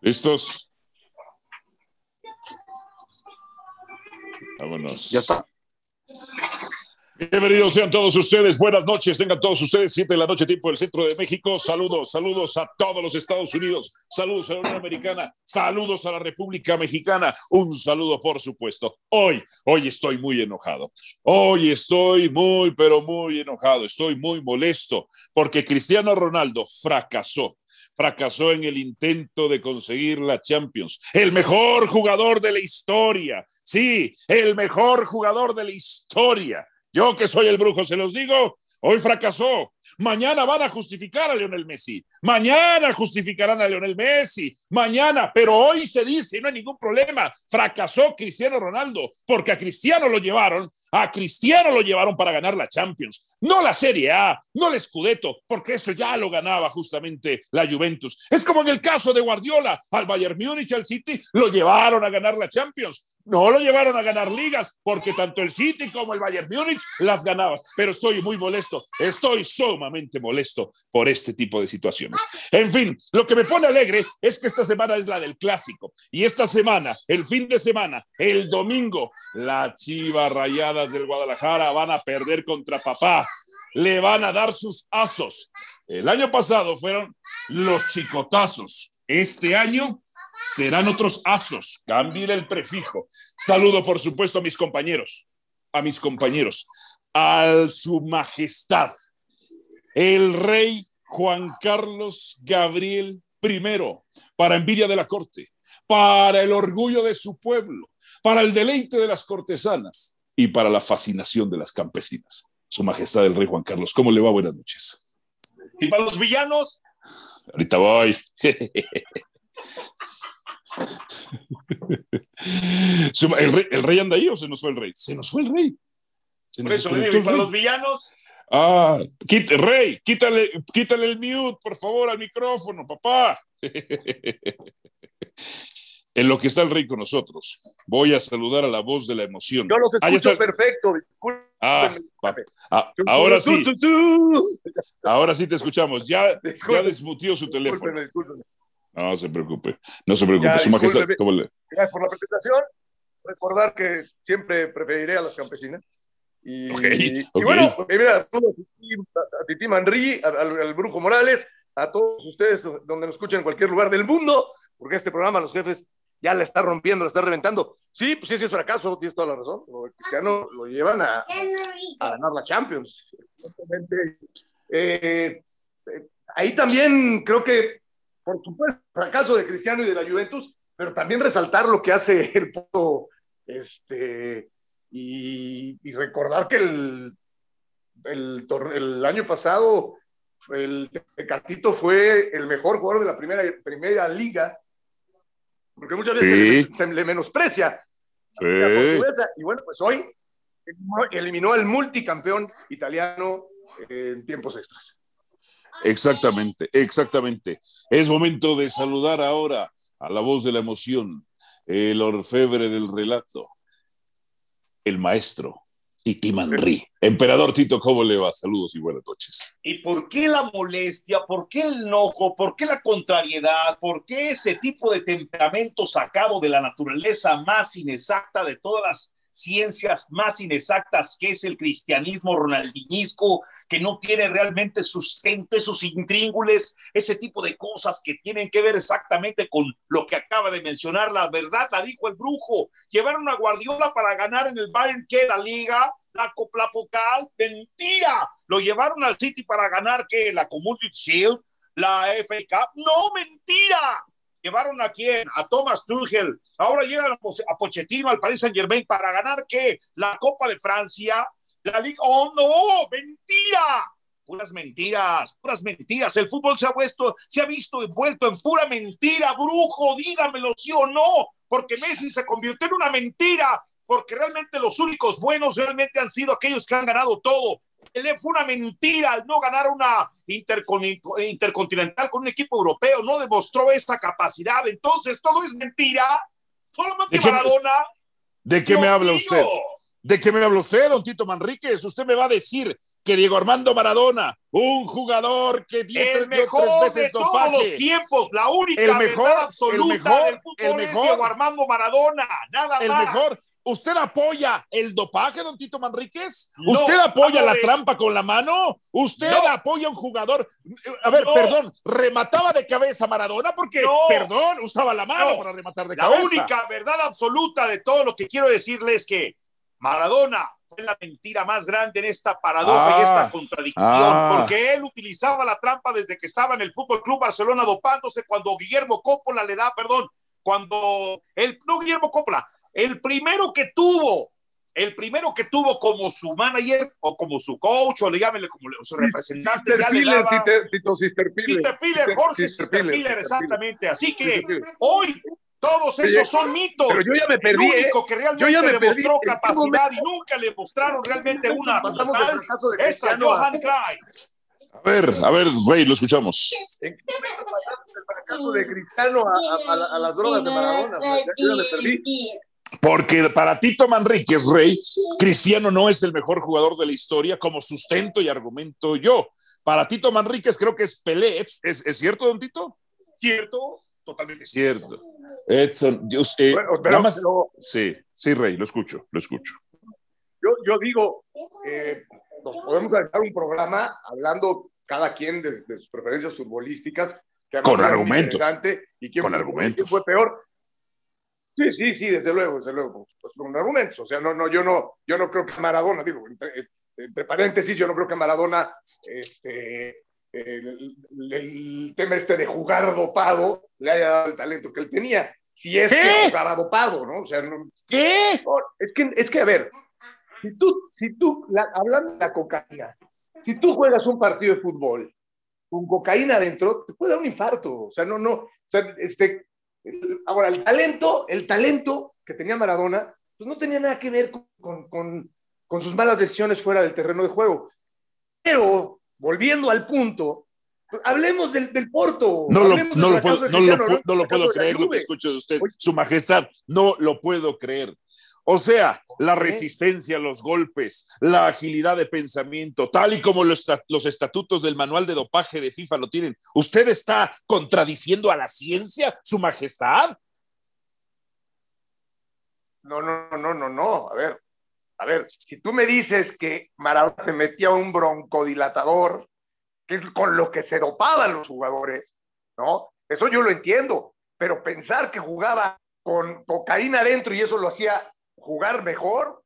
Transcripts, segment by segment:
¿Listos? Vámonos. Ya está. Bienvenidos sean todos ustedes, buenas noches, tengan todos ustedes, siete de la noche, tiempo del centro de México. Saludos, saludos a todos los Estados Unidos, saludos a la Unión Americana, saludos a la República Mexicana, un saludo por supuesto. Hoy, hoy estoy muy enojado, hoy estoy muy, pero muy enojado, estoy muy molesto porque Cristiano Ronaldo fracasó fracasó en el intento de conseguir la Champions. El mejor jugador de la historia, sí, el mejor jugador de la historia. Yo que soy el brujo, se los digo, hoy fracasó. Mañana van a justificar a Lionel Messi. Mañana justificarán a Lionel Messi. Mañana, pero hoy se dice, no hay ningún problema, fracasó Cristiano Ronaldo, porque a Cristiano lo llevaron, a Cristiano lo llevaron para ganar la Champions, no la Serie A, no el Scudetto, porque eso ya lo ganaba justamente la Juventus. Es como en el caso de Guardiola, al Bayern Múnich, al City, lo llevaron a ganar la Champions. No lo llevaron a ganar ligas, porque tanto el City como el Bayern Múnich las ganabas. Pero estoy muy molesto, estoy sumamente molesto por este tipo de situaciones. En fin, lo que me pone alegre es que esta semana es la del clásico. Y esta semana, el fin de semana, el domingo, las chivas rayadas del Guadalajara van a perder contra papá. Le van a dar sus asos. El año pasado fueron los chicotazos. Este año serán otros asos. Cambien el prefijo. Saludo, por supuesto, a mis compañeros, a mis compañeros, a su majestad, el rey Juan Carlos Gabriel I, para envidia de la corte, para el orgullo de su pueblo, para el deleite de las cortesanas y para la fascinación de las campesinas. Su majestad el rey Juan Carlos, ¿cómo le va? Buenas noches. ¿Y para los villanos? Ahorita voy. ¿El rey, ¿El rey, anda ahí o se nos fue el rey? Se nos fue el rey. Se Por eso le digo, ¿y para los villanos? Ah, rey, quítale, quítale el mute, por favor, al micrófono, papá. en lo que está el rey con nosotros, voy a saludar a la voz de la emoción. Yo los escucho perfecto. Ah, ah, ahora sí. Ahora sí te escuchamos. Ya, ya desmutió su teléfono. No se preocupe, no se preocupe. Su majestad, Gracias por la presentación. Recordar que siempre preferiré a las campesinas. Y, bueno, pues, mira, a Titi Manri, al, Brujo Morales, a todos ustedes donde nos escuchen en cualquier lugar del mundo, porque este programa los jefes ya le está rompiendo, le está reventando. Sí, pues sí, sí es fracaso, tienes toda la razón. Los cristianos lo llevan a, a ganar la Champions. Eh, eh, ahí también creo que por supuesto, fracaso de Cristiano y de la Juventus, pero también resaltar lo que hace el puto, este, y, recordar que el, el, el, año pasado el Tecatito fue el mejor jugador de la primera, primera liga, porque muchas veces se, le, menosprecia. Sí. y bueno, pues hoy eliminó al multicampeón italiano en tiempos extras. Exactamente, exactamente. Es momento de saludar ahora a la voz de la emoción, el orfebre del relato, el maestro Titi Manri. Emperador Tito, ¿cómo le va? Saludos y buenas noches. ¿Y por qué la molestia? ¿Por qué el enojo? ¿Por qué la contrariedad? ¿Por qué ese tipo de temperamento sacado de la naturaleza más inexacta de todas las ciencias más inexactas que es el cristianismo ronaldinisco, que no tiene realmente sustento, esos intríngules, ese tipo de cosas que tienen que ver exactamente con lo que acaba de mencionar. La verdad la dijo el brujo. Llevaron a Guardiola para ganar en el Bayern que la liga, la Copla Pocal, mentira. Lo llevaron al City para ganar que la Community Shield, la FA Cup, no, mentira llevaron a quién? A Thomas Tuchel. Ahora llegan a Pochettino al Paris Saint Germain para ganar qué? La Copa de Francia, la Liga. ¡Oh, no! ¡Mentira! Puras mentiras, puras mentiras. El fútbol se ha, puesto, se ha visto envuelto en pura mentira, brujo, dígamelo sí o no, porque Messi se convirtió en una mentira, porque realmente los únicos buenos realmente han sido aquellos que han ganado todo fue una mentira al no ganar una intercontinental con un equipo europeo, no demostró esa capacidad. Entonces, todo es mentira. Solamente ¿De qué, Maradona. ¿De qué me habla usted? ¿De qué me habla usted, don Tito Manríquez? Usted me va a decir que Diego Armando Maradona, un jugador que el mejor tres veces de todos los tiempos, la única el mejor, absoluta el mejor, del fútbol el mejor, es Diego Armando Maradona, nada el mejor. ¿Usted apoya el dopaje, don Tito Manríquez? ¿Usted apoya la trampa con la mano? ¿Usted apoya a un jugador? A ver, perdón, remataba de cabeza Maradona porque, perdón, usaba la mano para rematar de cabeza. La única verdad absoluta de todo lo que quiero decirle es que Maradona fue la mentira más grande en esta paradoja y esta ah. contradicción, ah. porque él utilizaba la trampa desde que estaba en el Fútbol Club Barcelona dopándose cuando Guillermo Coppola le da, perdón, cuando el no Guillermo Coppola, el primero que tuvo, el primero que tuvo como su manager o como su coach o le llámenle como su representante, ya le daba, Sister Piller, Jorge Sister Piller, exactamente. Así que hoy todos esos son mitos. Pero yo ya me perdí. El único ¿eh? que realmente demostró capacidad y nunca le mostraron realmente una Pasamos total de es a Johan Cruyff. A ver, a ver, Rey, lo escuchamos. ¿En qué momento pasamos del fracaso de Cristiano a, a, a, las drogas de Maradona? O sea, yo ya me perdí. Porque para Tito Manríquez, Rey, Cristiano no es el mejor jugador de la historia, como sustento y argumento yo. Para Tito Manríquez creo que es Pelé. ¿Es, es cierto, don Tito? Cierto, totalmente cierto. Edson, usted, sí, sí, Rey, lo escucho, lo escucho. Yo, yo digo, eh, nos podemos dar un programa hablando cada quien de, sus preferencias futbolísticas. Que con argumentos. Y quién con argumentos. fue peor. Sí, sí, sí, desde luego, desde luego, pues, con argumentos. O sea, no, no, yo no, yo no creo que Maradona, digo, entre, entre paréntesis, yo no creo que Maradona este, el, tema este de jugar dopado le haya dado el talento que él tenía. Si es que jugaba dopado, ¿no? O sea, no, ¿Qué? es, que, es que, a ver, si tú, si tú hablando de la cocaína, si tú juegas un partido de fútbol con cocaína adentro, te puede dar un infarto. O sea, no, no. O sea, este, ahora, el talento, el talento que tenía Maradona, pues no tenía nada que ver con, con, con sus malas decisiones fuera del terreno de juego. Pero volviendo al punto, pues, hablemos del, del Porto. No lo, no lo, puedo, no lo, no lo puedo creer lo que escucho de usted, Su Majestad, no lo puedo creer. O sea, la resistencia a los golpes, la agilidad de pensamiento, tal y como los, los, estatutos del manual de dopaje de FIFA lo tienen. ¿Usted está contradiciendo a la ciencia, Su Majestad? No, no, no, no, no. A ver, a ver, si tú me dices que Maradona se metía un broncodilatador, que es con lo que se dopaban los jugadores, ¿no? Eso yo lo entiendo, pero pensar que jugaba con cocaína adentro y eso lo hacía jugar mejor,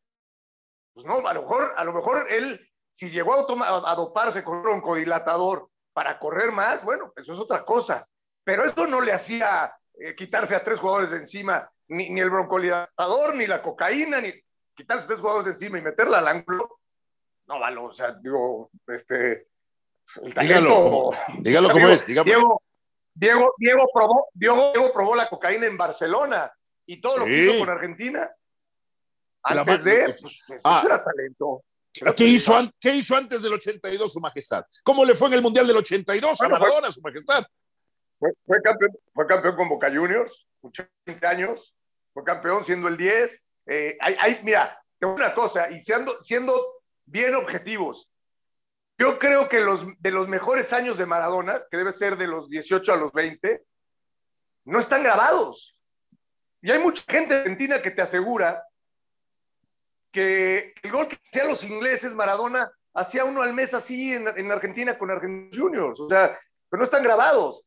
pues no, a lo mejor, a lo mejor él, si llegó a, doparse con un broncodilatador para correr más, bueno, eso es otra cosa. Pero eso no le hacía eh, quitarse a tres jugadores de encima, ni, ni el broncodilatador, ni la cocaína, ni quitarse tres jugadores encima y meterla al ángulo, no vale, o sea, digo, este. dígalo, dígalo como es, Diego, Diego, Diego, probó, Diego, Diego, probó la cocaína en Barcelona y todo lo que hizo con Argentina. Antes de, pues, pues ah, era talento. ¿Qué hizo, ¿Qué hizo, antes del 82, Su Majestad? ¿Cómo le fue en el Mundial del 82 a Maradona, Su Majestad? Fue, fue, campeón, fue campeón con Boca Juniors, 80 años, fue campeón siendo el 10, eh, hay, mira, una cosa, y siendo, siendo bien objetivos, yo creo que los, de los mejores años de Maradona, que debe ser de los 18 a los 20, no están grabados. Y hay mucha gente argentina que te asegura que el gol que hacían los ingleses, Maradona, hacía uno al mes así en, Argentina con Argentinos Juniors. O sea, pero no están grabados.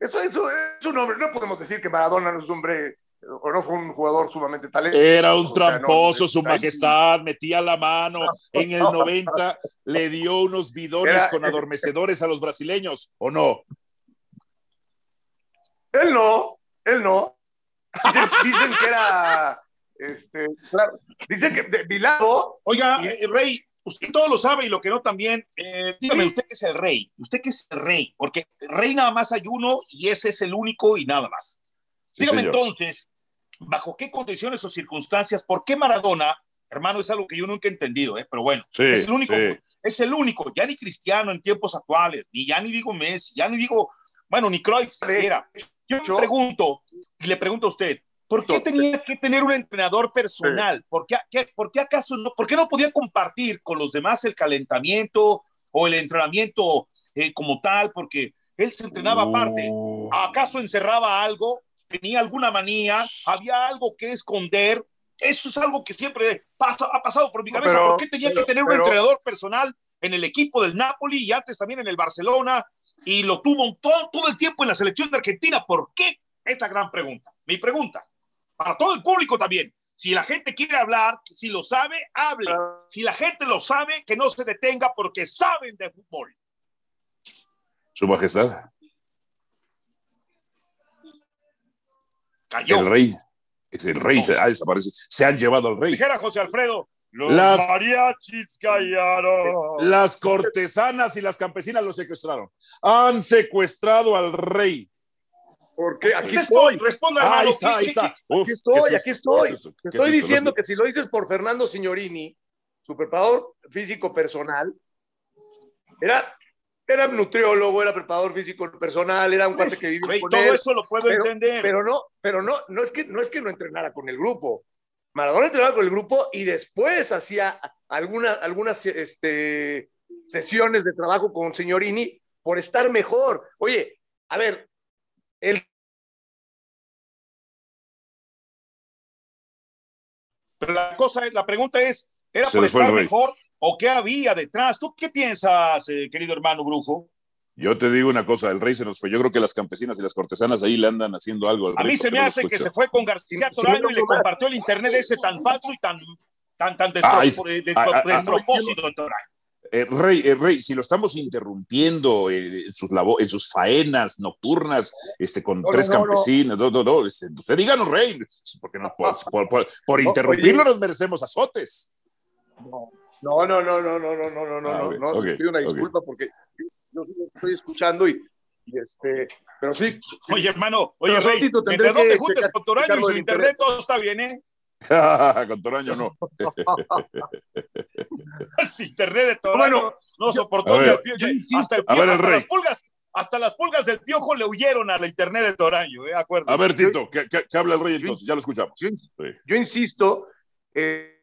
Eso, eso es un hombre. No podemos decir que Maradona no es un hombre o no fue un jugador sumamente talentoso. Era un tramposo, su majestad, metía la mano. En el 90 le dio unos bidones con adormecedores a los brasileños, ¿o no? Él no, él no. Dicen, que era, este, claro, dicen que de lado. Oiga, eh, Rey, usted todo lo sabe y lo que no también. Eh, dígame, usted que es el rey, usted que es el rey, porque rey nada más hay uno y ese es el único y nada más. Dígame entonces, ¿bajo qué condiciones o circunstancias, por qué Maradona, hermano, es algo que yo nunca he entendido, ¿eh? pero bueno, es el único, es el único, ya ni Cristiano en tiempos actuales, ni ya ni digo Messi, ya ni digo, bueno, ni Cruyff siquiera. Yo le pregunto, y le pregunto a usted, ¿Por qué tenía que tener un entrenador personal? ¿Por, qué, ¿Por qué acaso no? ¿Por qué no podía compartir con los demás el calentamiento o el entrenamiento eh, como tal? Porque él se entrenaba aparte. ¿Acaso encerraba algo? ¿Tenía alguna manía? ¿Había algo que esconder? Eso es algo que siempre pasa, ha pasado por mi cabeza. ¿Por qué tenía que tener un entrenador personal en el equipo del Napoli y antes también en el Barcelona? Y lo tuvo todo, todo el tiempo en la selección de Argentina. ¿Por qué? Es la gran pregunta. Mi pregunta para todo el público también. Si la gente quiere hablar, si lo sabe, hable. Si la gente lo sabe, que no se detenga porque saben de fútbol. Su Majestad. Cayó. El rey. Es el rey, se ha desaparecido. Se han llevado al rey. Dijera José Alfredo. Los las, mariachis callaron. Las cortesanas y las campesinas lo secuestraron. Han secuestrado al rey. Porque aquí estoy. Responda, ah, ahí está, ahí está. Uf, aquí estoy, aquí estoy. Es Te estoy es diciendo que si lo dices por Fernando Signorini, su preparador físico personal, era, era nutriólogo, era preparador físico personal, era un cuate que vivía con todo él. eso lo puedo pero, entender. Pero no, pero no, no es que no es que no entrenara con el grupo. Maradona entrenaba con el grupo y después hacía alguna, algunas este, sesiones de trabajo con Signorini por estar mejor. Oye, a ver, el Pero la cosa es, la pregunta es, ¿era por estar mejor o qué había detrás? ¿Tú qué piensas, eh, querido hermano Brujo? Yo te digo una cosa, el rey se nos fue. Yo creo que las campesinas y las cortesanas ahí le andan haciendo algo al A mí se me hace que se fue con García Toraño y le compartió el internet ese tan falso y tan, tan, tan despro, ah, ah, ah, despropósito. Eh, rey, eh, Rey, si lo estamos interrumpiendo eh, en, sus labo en sus faenas nocturnas, este, con no, tres no, campesinos, no, no, no, este, usted díganos, Rey, porque no, por, por, por, por interrumpirlo nos merecemos azotes. No, no, no, no, no, no, no, no, no, no, okay, no, okay, pido una disculpa okay. porque yo, estoy escuchando y, y, este, pero sí. Oye, hermano, oye, Rey, mientras no te juntes con Toraño y su internet, internet, todo está bien, ¿eh? con Toraño no. Sin internet de Toraño bueno, no soportó ver, el hasta, el piojo, ver, el hasta las pulgas. Hasta las pulgas del piojo le huyeron a la internet de Toraño, ¿eh? Acuerdo. A ver, Tito, ¿qué, qué, qué habla el rey entonces? Ya lo escuchamos. Yo, sí. yo insisto, eh,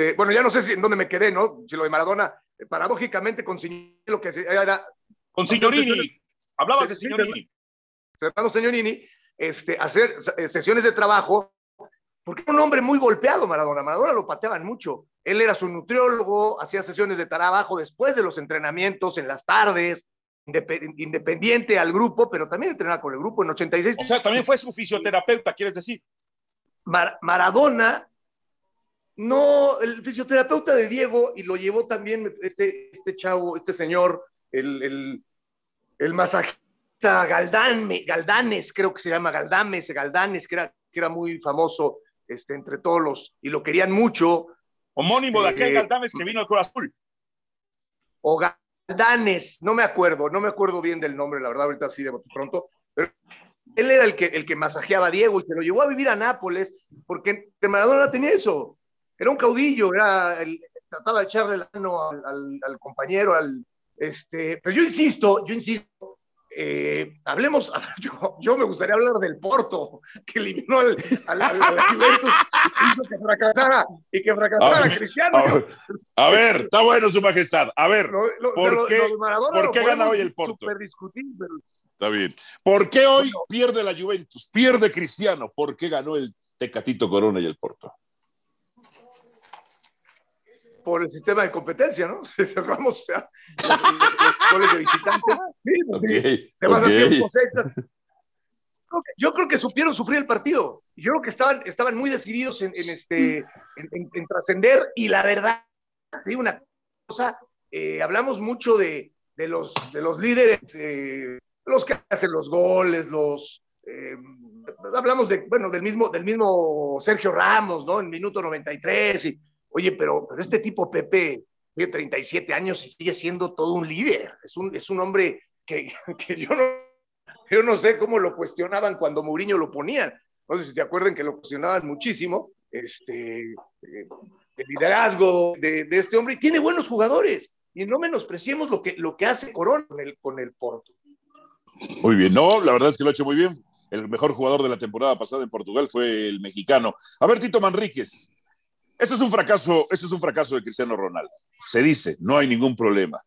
te, bueno, ya no sé si en dónde me quedé, ¿no? Si lo de Maradona, eh, paradójicamente con lo que era. Con Signorini. Hablabas de Signorini. Fernando Signorini, este, hacer eh, sesiones de trabajo porque era un hombre muy golpeado Maradona. Maradona lo pateaban mucho. Él era su nutriólogo, hacía sesiones de trabajo después de los entrenamientos, en las tardes, independiente al grupo, pero también entrenaba con el grupo en 86. O sea, también fue su fisioterapeuta, ¿quieres decir? Mar Maradona, no, el fisioterapeuta de Diego, y lo llevó también este, este chavo, este señor, el, el, el masajista Galdán, Galdanes, creo que se llama Galdames, Galdanes, que era, que era muy famoso este, entre todos los, y lo querían mucho. Homónimo de aquel eh, Galdames que vino al Cruz Azul. O Galdanes, no me acuerdo, no me acuerdo bien del nombre, la verdad, ahorita así de pronto, pero él era el que, el que masajeaba a Diego y se lo llevó a vivir a Nápoles, porque Maradona tenía eso, era un caudillo, era el, trataba de echarle la mano al, al, al compañero, al, este, pero yo insisto, yo insisto, eh, hablemos, yo, yo, me gustaría hablar del Porto, que eliminó al, al, al, al Juventus hizo que fracasara y que fracasara Ah, Cristiano. A, a ver, está bueno su majestad. A ver, Lo- lo- ¿por lo- qué, por qué gana hoy el Porto? pero Está bien. ¿Por qué hoy pierde la Juventus? Pierde Cristiano. ¿Por qué ganó el Tecatito Corona y el Porto? Por el sistema de competencia, ¿no? Los, los- goles de. Sí, Te vas a tiempos extras. Yo creo que supieron sufrir el partido. Yo creo que estaban, estaban muy decididos en, en este, en, en- en trascender. Y la verdad, te digo una cosa, eh, hablamos mucho de, de los, de los líderes, eh, los que hacen los goles, los... eh, hablamos de, bueno, del mismo, del mismo Sergio Ramos, ¿no? En minuto 93. Y, oye, pero, pero este tipo Pepe tiene 37 años y sigue siendo todo un líder. Es un, es un hombre que, que yo no yo no sé cómo lo cuestionaban cuando Mourinho lo ponían. No sé si te acuerdan que lo cuestionaban muchísimo, este, liderazgo de, de, este hombre. Y tiene buenos jugadores. Y no menospreciemos lo que, lo que hace Corona con el, con el Porto. Muy bien. No, la verdad es que lo ha hecho muy bien. el mejor jugador de la temporada pasada en Portugal fue el mexicano. A ver, Tito Manríquez, esto es un fracaso, esto es un fracaso de Cristiano Ronaldo. Se dice, no hay ningún problema.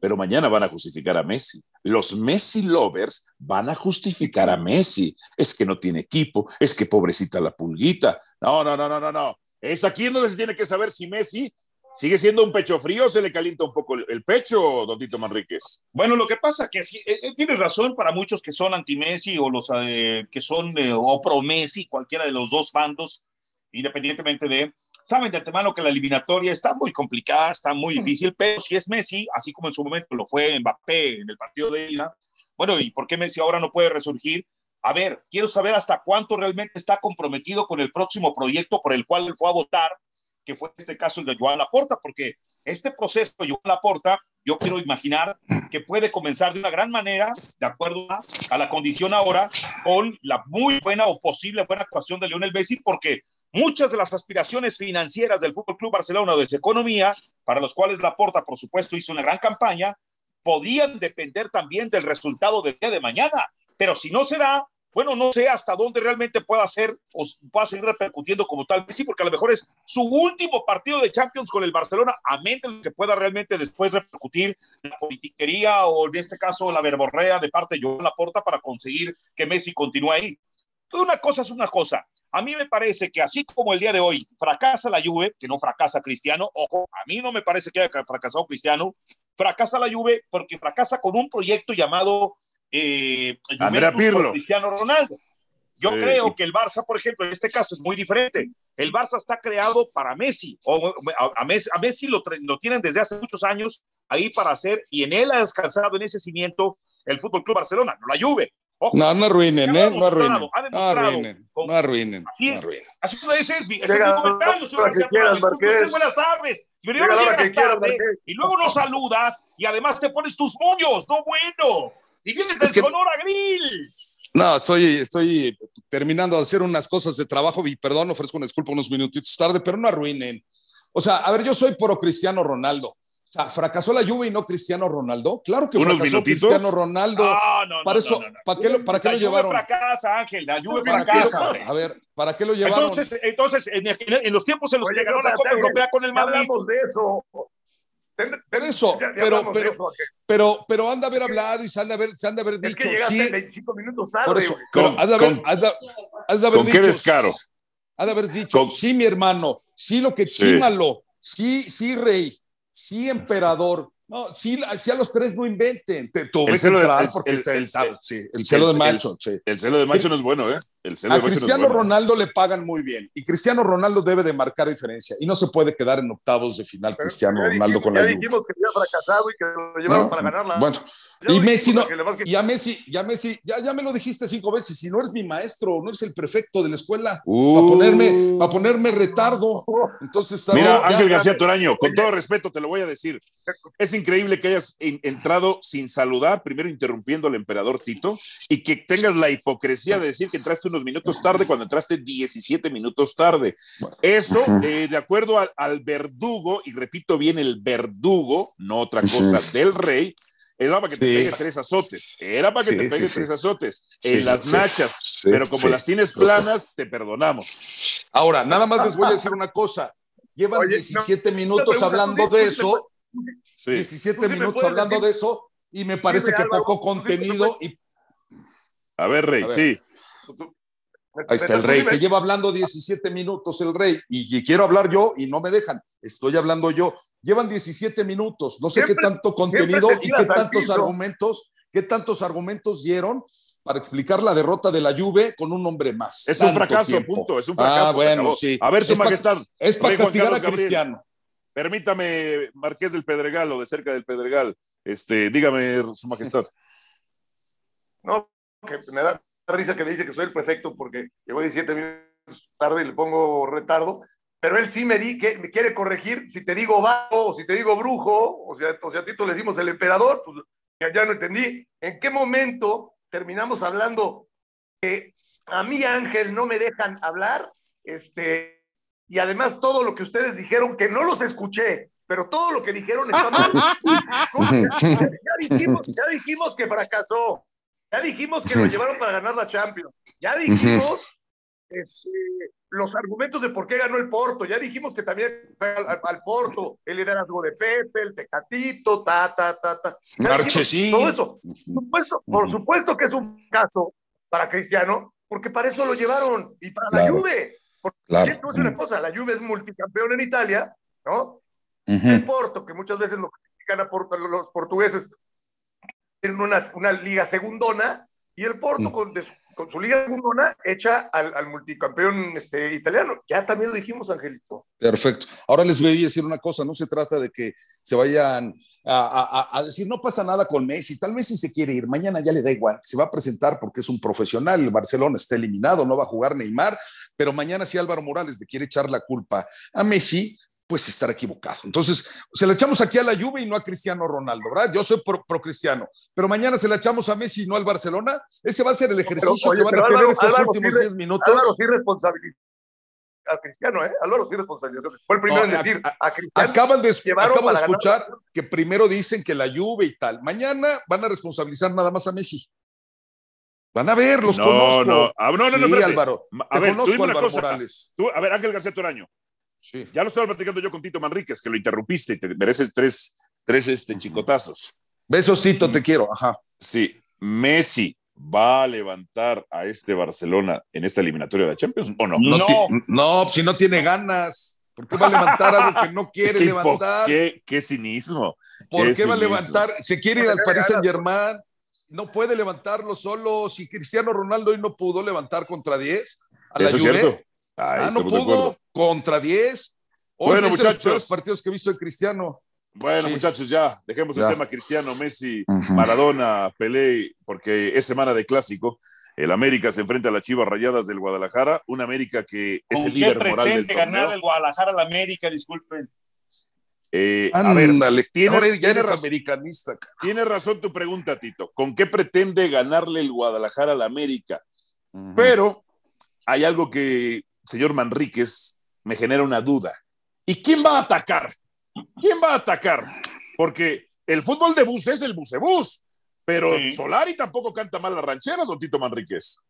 Pero mañana van a justificar a Messi. Los Messi lovers van a justificar a Messi. Es que no tiene equipo, es que pobrecita la pulguita. No, no, no, no, no, no. Es aquí donde se tiene que saber si Messi sigue siendo un pecho frío o se le calienta un poco el pecho, don Tito Manríquez. Bueno, lo que pasa que sí, eh, eh, tienes razón para muchos que son anti-Messi o los eh, que son o pro-Messi, cualquiera de los dos bandos, independientemente de saben de antemano que la eliminatoria está muy complicada, está muy difícil, pero si es Messi, así como en su momento lo fue Mbappé en el partido de ida, bueno, ¿y por qué Messi ahora no puede resurgir? A ver, quiero saber hasta cuánto realmente está comprometido con el próximo proyecto por el cual él fue a votar, que fue este caso el de Joan Laporta, porque este proceso de Joan Laporta, yo quiero imaginar que puede comenzar de una gran manera, de acuerdo a, a la condición ahora, con la muy buena o posible buena actuación de Lionel Messi, porque Muchas de las aspiraciones financieras del Fútbol Club Barcelona o de su economía, para los cuales Laporta, por supuesto, hizo una gran campaña, podían depender también del resultado del día de mañana. Pero si no se da, bueno, no sé hasta dónde realmente pueda ser o pueda seguir repercutiendo como tal sí, porque a lo mejor es su último partido de Champions con el Barcelona, a mente de que pueda realmente después repercutir la politiquería o en este caso la verborrea de parte de Joan Laporta para conseguir que Messi continúe ahí. una cosa es una cosa. A mí me parece que así como el día de hoy fracasa la Juve, que no fracasa Cristiano, ojo, a mí no me parece que haya fracasado Cristiano, fracasa la Juve porque fracasa con un proyecto llamado eh, Cristiano Ronaldo. Yo creo que el Barça, por ejemplo, en este caso es muy diferente. El Barça está creado para Messi, o a, Messi, a Messi lo, lo, tienen desde hace muchos años ahí para hacer, y en él ha descansado en ese cimiento el Fútbol Club Barcelona, no la Juve. No, no arruinen, ¿eh? No arruinen. No arruinen. No arruinen. Así, no arruinen. Así tú dices, ese es mi comentario, señor Buenas tardes. Pero no llegas tarde y luego nos saludas y además te pones tus moños. No bueno. Y vienes del Sonora Grill. No, estoy, estoy terminando de hacer unas cosas de trabajo y perdón, ofrezco una disculpa unos minutitos tarde, pero no arruinen. O sea, a ver, yo soy pro Cristiano Ronaldo. O sea, ¿fracasó la Juve y no Cristiano Ronaldo? Claro que ¿Unos fracasó minutitos? Cristiano Ronaldo. No, no, para eso, ¿para qué lo, para qué la lo llevaron? La Juve fracasa, Ángel, la Juve fracasa. A ver, ¿para qué lo llevaron? Entonces, entonces en, en los tiempos en los Oye, que ganó la Copa Europea con el Madrid. hablamos de eso. Por eso, ya, ya pero, pero, eso, pero, pero, han de haber hablado y se han de haber, se han de haber dicho. Es que sí, 25 minutos tarde. Por eso, pero has de haber, has de, has de haber ¿Con dicho, qué descaro? Has de haber dicho, con, sí, mi hermano, sí, lo que sí, sí malo, sí, sí, rey, sí, emperador, no, sí, sí, a los tres no inventen. Te tuve el celo que de, el, porque el, está el, el, sí, el celo de macho. Sí. El celo de macho no es bueno, ¿eh? El a Cristiano bueno. Ronaldo le pagan muy bien y Cristiano Ronaldo debe de marcar diferencia y no se puede quedar en octavos de final Pero Cristiano ya Ronaldo dijimos, con la ya Juve. dijimos que había fracasado y que lo llevaron No, para ganarla. Bueno, Ya y Messi no, que y a Messi, ya Messi, ya, ya me lo dijiste cinco veces, si no eres mi maestro, no eres el prefecto de la escuela, Uh. para ponerme, para ponerme retardo. Entonces está Mira, no, ya- Ángel García Toraño, con todo respeto te lo voy a decir. Es increíble que hayas en- entrado sin saludar, primero interrumpiendo al emperador Tito, y que tengas la hipocresía de decir que entraste unos minutos tarde cuando entraste 17 minutos tarde. Eso, eh, de acuerdo al, al verdugo, y repito bien, el verdugo, no otra cosa, del rey, era para que te Sí. pegue tres azotes. Era para que Sí, te pegue sí. tres azotes Sí, en las sí, nachas. sí, pero como sí. las tienes planas, te perdonamos. Ahora, nada más les voy a decir una cosa. Llevan Oye, no, 17 una minutos hablando de eso, Sí. 17 tú sí me minutos hablando decir- de eso, y me parece que algo, poco contenido y A ver, Rey, A ver. sí. Ahí está el rey, que lleva hablando 17 minutos el rey, y, y quiero hablar yo y no me dejan, estoy hablando yo. Llevan 17 minutos, no sé Siempre- qué tanto contenido te y qué tantos piso. argumentos, qué tantos argumentos dieron para explicar la derrota de la Juve con un hombre más. Es un fracaso, tiempo. punto. Es un fracaso. Ah, bueno, sí. A ver, su Es pa- majestad. Es para castigar a Gabriel. Cristiano. Permítame, Marqués del Pedregal o de cerca del Pedregal. Este, dígame, su majestad. No, que me da risa que le dice que soy el prefecto porque llegó 17 minutos tarde y le pongo retardo, pero él sí me, di, que, me quiere corregir si te digo vago o si te digo brujo, o sea, o sea a Tito le decimos el emperador, pues ya, ya no entendí. ¿En qué momento terminamos hablando que a mí Ángel no me dejan hablar? Este, y además todo lo que ustedes dijeron, que no los escuché, pero todo lo que dijeron está mal. ya, dijimos, ya dijimos que fracasó. Ya dijimos que lo llevaron para ganar la Champions. Ya dijimos este, los argumentos de por qué ganó el Porto. Ya dijimos que también al, al Porto, el liderazgo de Pepe, el Tecatito, ta, ta, ta, ta. Marchesín. Todo eso. Por supuesto, por supuesto que es un caso para Cristiano, porque para eso lo llevaron. Y para la Juve. Porque claro. es una cosa, la Juve es multicampeón en Italia, ¿no? El Porto, que muchas veces lo critican a Porto, los portugueses, tienen una, una liga segundona, y el Porto con, su con su liga segundona hecha al, al multicampeón este, italiano. Ya también lo dijimos, Angelito. Perfecto. Ahora les voy a decir una cosa, no se trata de que se vayan a, a, a, decir, no pasa nada con Messi, tal Messi se quiere ir, mañana ya le da igual, se va a presentar porque es un profesional, el Barcelona está eliminado, no va a jugar Neymar, pero mañana si Álvaro Morales le quiere echar la culpa a Messi, pues estar equivocado. Entonces, se la echamos aquí a la Juve y no a Cristiano Ronaldo, ¿verdad? Yo soy pro, pro Cristiano, pero mañana se la echamos a Messi y no al Barcelona. Ese va a ser el ejercicio pero, oye, que van a tener Álvaro, estos Álvaro últimos sí, 10 minutos. Álvaro sí responsabiliza a Cristiano, ¿eh? Álvaro sí responsabiliza. Fue el primero No, en decir a- a Cristiano. Acaban de, acabo de ganar escuchar que primero dicen que la Juve y tal. Mañana van a responsabilizar nada más a Messi. Van a ver, los No, conozco. no. Ah, no, no, no, sí. Álvaro. A ver, tú conozco, dime una Álvaro cosa. Morales. Tú, a ver, Ángel García Toraño. Sí. Ya lo estaba platicando yo con Tito Manríquez, que lo interrumpiste y te mereces tres, tres este, chicotazos. Besos, Tito, te quiero. Ajá. Sí, Messi va a levantar a este Barcelona en esta eliminatoria de la Champions o no. No, No. si no tiene ganas. ¿Por qué va a levantar algo que no quiere ¿Qué, hipo- levantar? qué- qué cinismo. ¿Por qué qué va a levantar? Se quiere ir al Paris Saint Germain. No puede levantarlo solo. Si Cristiano Ronaldo hoy no pudo levantar contra 10 a la Eso es cierto. Ahí Ah, no pudo contra 10. Hoy Bueno, los muchachos. peores partidos que he visto de Cristiano. Bueno, Sí. muchachos, ya dejemos Ya. el tema Cristiano, Messi. Maradona, Pelé, porque es semana de clásico. El América se enfrenta a las Chivas Rayadas del Guadalajara, un América que es ¿Con el líder moral del pretende ganar torneo. el Guadalajara al América? Disculpen. Eh, a ver, tiene- ahora ya tiene eres razón. americanista. cara. Tienes razón tu pregunta, Tito. ¿Con qué pretende ganarle el Guadalajara al América? Pero hay algo que, señor Manríquez, me genera una duda. ¿Y quién va a atacar? ¿Quién va a atacar? Porque el fútbol de bus es el bucebús, pero Sí. Solari tampoco canta mal las rancheras, don Tito Manríquez.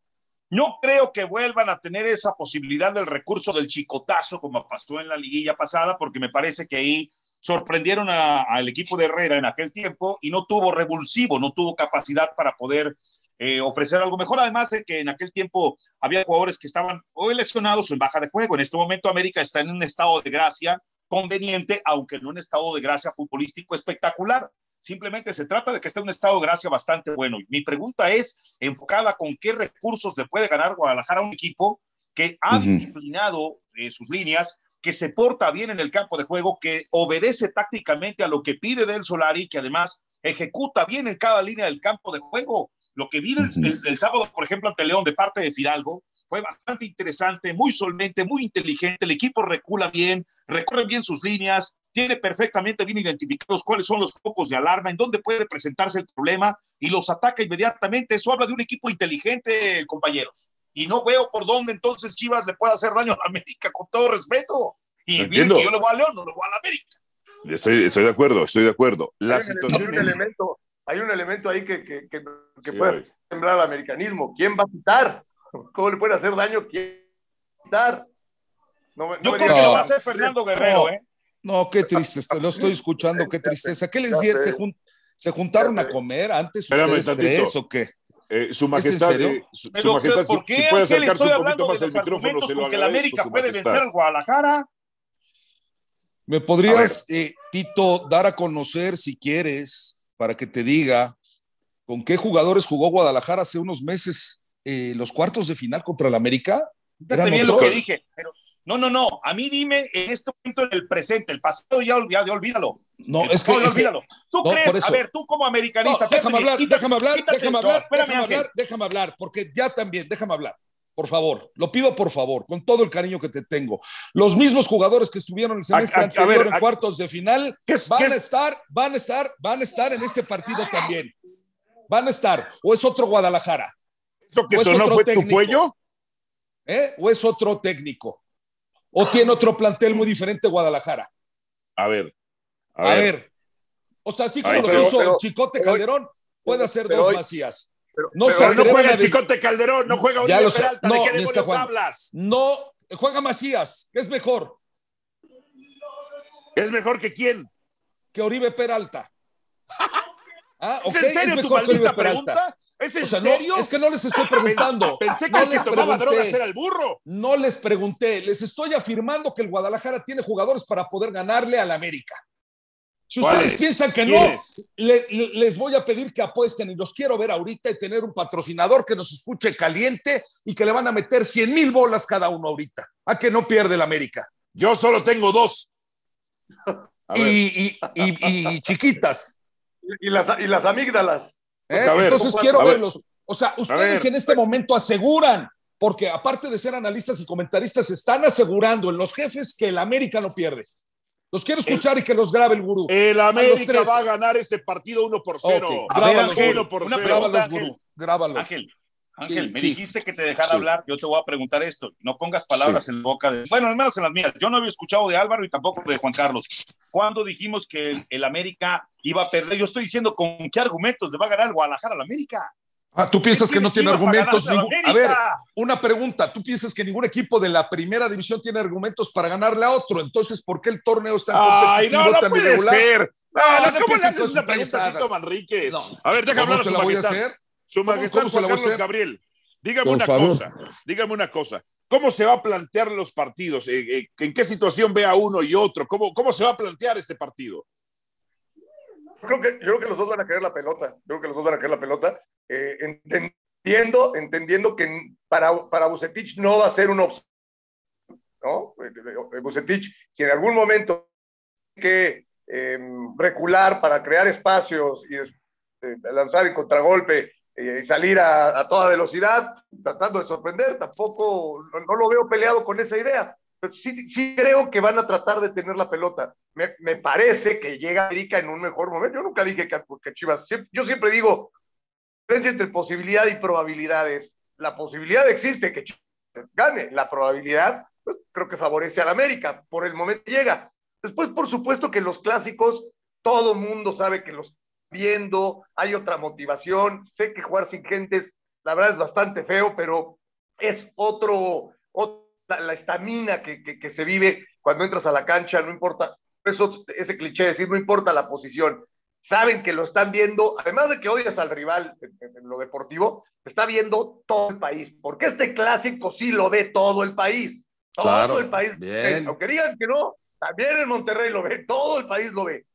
No creo que vuelvan a tener esa posibilidad del recurso del chicotazo como pasó en la liguilla pasada, porque me parece que ahí sorprendieron al equipo de Herrera en aquel tiempo y no tuvo revulsivo, no tuvo capacidad para poder eh, ofrecer algo mejor, además de que en aquel tiempo había jugadores que estaban o lesionados o en baja de juego. En este momento América está en un estado de gracia conveniente, aunque no un estado de gracia futbolístico espectacular. Simplemente se trata de que esté en un estado de gracia bastante bueno. Y mi pregunta es enfocada con qué recursos le puede ganar Guadalajara a un equipo que ha disciplinado eh, sus líneas, que se porta bien en el campo de juego, que obedece tácticamente a lo que pide del Solari, que además ejecuta bien en cada línea del campo de juego. Lo que vi el, el- el sábado, por ejemplo, ante León de parte de Fidalgo, fue bastante interesante, muy solvente, muy inteligente. El equipo recula bien, recorre bien sus líneas, tiene perfectamente bien identificados cuáles son los focos de alarma, en dónde puede presentarse el problema y los ataca inmediatamente. Eso habla de un equipo inteligente, compañeros. Y no veo por dónde entonces Chivas le puede hacer daño a la América, con todo respeto. Y Entiendo. que yo le voy a León, no le voy a la América. Estoy, estoy de acuerdo, estoy de acuerdo. La hay, situación es... elemento, hay un elemento ahí que, que, que, que Sí, puede güey. sembrar al americanismo. ¿Quién va a quitar? ¿Cómo le puede hacer daño? ¿Quién va a quitar? No, no Yo creo que lo va a hacer Fernando Guerrero, No. ¿eh? No, qué triste, lo estoy escuchando, qué tristeza. ¿Qué les dieron? ¿Se, jun- se juntaron a comer antes Espérame ustedes tres o qué? Eh, su majestad, eh, su, su majestad, ¿por si, qué? si puede acercarse un poquito más al micrófono, se lo con que la agradezco, América su puede majestad. vencer al Guadalajara. ¿Me podrías, eh, Tito, dar a conocer, si quieres, para que te diga con qué jugadores jugó Guadalajara hace unos meses eh, los cuartos de final contra el América? Fíjate bien lo otros. que dije. Pero, no, no, no. A mí dime en este momento en el presente. El pasado ya, olvida- ya olvídalo. No, El es que ese- olvídalo. ¿Tú no, crees? A ver, tú como No, americanista. déjame hablar, quítate- déjame hablar, quítate- déjame hablar, déjame hablar, déjame hablar, porque ya también, déjame hablar, por favor, lo pido por favor, con todo el cariño que te tengo. Los mismos jugadores que estuvieron el semestre A- a- a anterior ver, en cuartos de final ¿Qué es- van a es- estar, van a estar, van a estar en este partido también. Van a estar, o es otro Guadalajara, ¿Eso que ¿O es sonó fue tu cuello? ¿eh? o es otro técnico, o tiene otro plantel muy diferente Guadalajara. A ver. A, ver. o sea, así como los hizo pero- Chicote pero- Calderón, puede hacer dos hoy- Macías. No, pero no juega Chicote Calderón, no juega Oribe Peralta, no, ¿de qué demonios hablas? No, juega Macías, es mejor. ¿Es mejor que quién? Que Oribe Peralta. ah, ¿Es en serio es tu maldita pregunta? ¿Es en serio? es que no les estoy preguntando. Pensé que no les tomaba drogas era el burro. No les pregunté, les estoy afirmando que el Guadalajara tiene jugadores para poder ganarle al América. Si ustedes piensan que no, les voy a pedir que apuesten y los quiero ver ahorita y tener un patrocinador que nos escuche caliente y que le van a meter 100 mil bolas cada uno ahorita. A que no pierde el América. Yo solo tengo dos. Y, y, chiquitas. Y las, y las amígdalas. ¿Eh? Entonces quiero verlos. O sea, ustedes en este momento aseguran, porque aparte de ser analistas y comentaristas, están asegurando en los jefes que el América no pierde. Los quiero escuchar y que los grabe el gurú. El América va a ganar este partido 1 por 0. Okay. Grábalos, Ángel, por una grábalos, gurú. Grábalos. Ángel, Ángel, me dijiste que te dejara hablar. Yo te voy a preguntar esto. No pongas palabras en boca de. Bueno, al menos en las mías. Yo no había escuchado de Álvaro y tampoco de Juan Carlos. Cuando dijimos que el, América iba a perder, yo estoy diciendo con qué argumentos le va a ganar el Guadalajara al América. Ah, tú piensas que no tiene argumentos. A, ver, una pregunta. ¿Tú piensas que ningún equipo de la primera división tiene argumentos para ganarle a otro? Entonces, ¿por qué el torneo está Ay, no, no puede ser. No, no, ¿Cómo le haces esa pregunta a Tito Manríquez? A ver, déjame hablar a su majestad. Su majestad Juan Carlos Gabriel. Dígame una cosa, dígame una cosa. ¿Cómo se va a plantear los partidos? Eh, eh, ¿En qué situación ve a uno y otro? ¿Cómo, cómo se va a plantear este partido? Yo creo, que, yo creo que los dos van a querer la pelota. Yo creo que los dos van a querer la pelota. Eh, entendiendo, entendiendo que para, para Bucetich no va a ser un opción. ¿no? Bucetich, si en algún momento que em, recular para crear espacios y lanzar en contragolpe eh, y salir a, toda velocidad, tratando de sorprender, tampoco, no, lo veo peleado con esa idea. Pero sí, sí creo que van a tratar de tener la pelota. Me, me parece que llega América en un mejor momento. Yo nunca dije que, que Chivas, yo siempre digo, diferencia entre posibilidad y probabilidades. La posibilidad existe que gane, la probabilidad pues, creo que favorece al América, por el momento llega. Después, por supuesto que los clásicos, todo mundo sabe que los viendo, hay otra motivación. Sé que jugar sin gentes, la verdad es bastante feo, pero es otro, la estamina que, que, se vive cuando entras a la cancha, no importa, eso, ese cliché de decir, no importa la posición. Saben que lo están viendo, además de que odias al rival en, lo deportivo, está viendo todo el país, porque este clásico sí lo ve todo el país. Todo el país. Aunque digan que no, también en Monterrey lo ve, todo el país lo ve.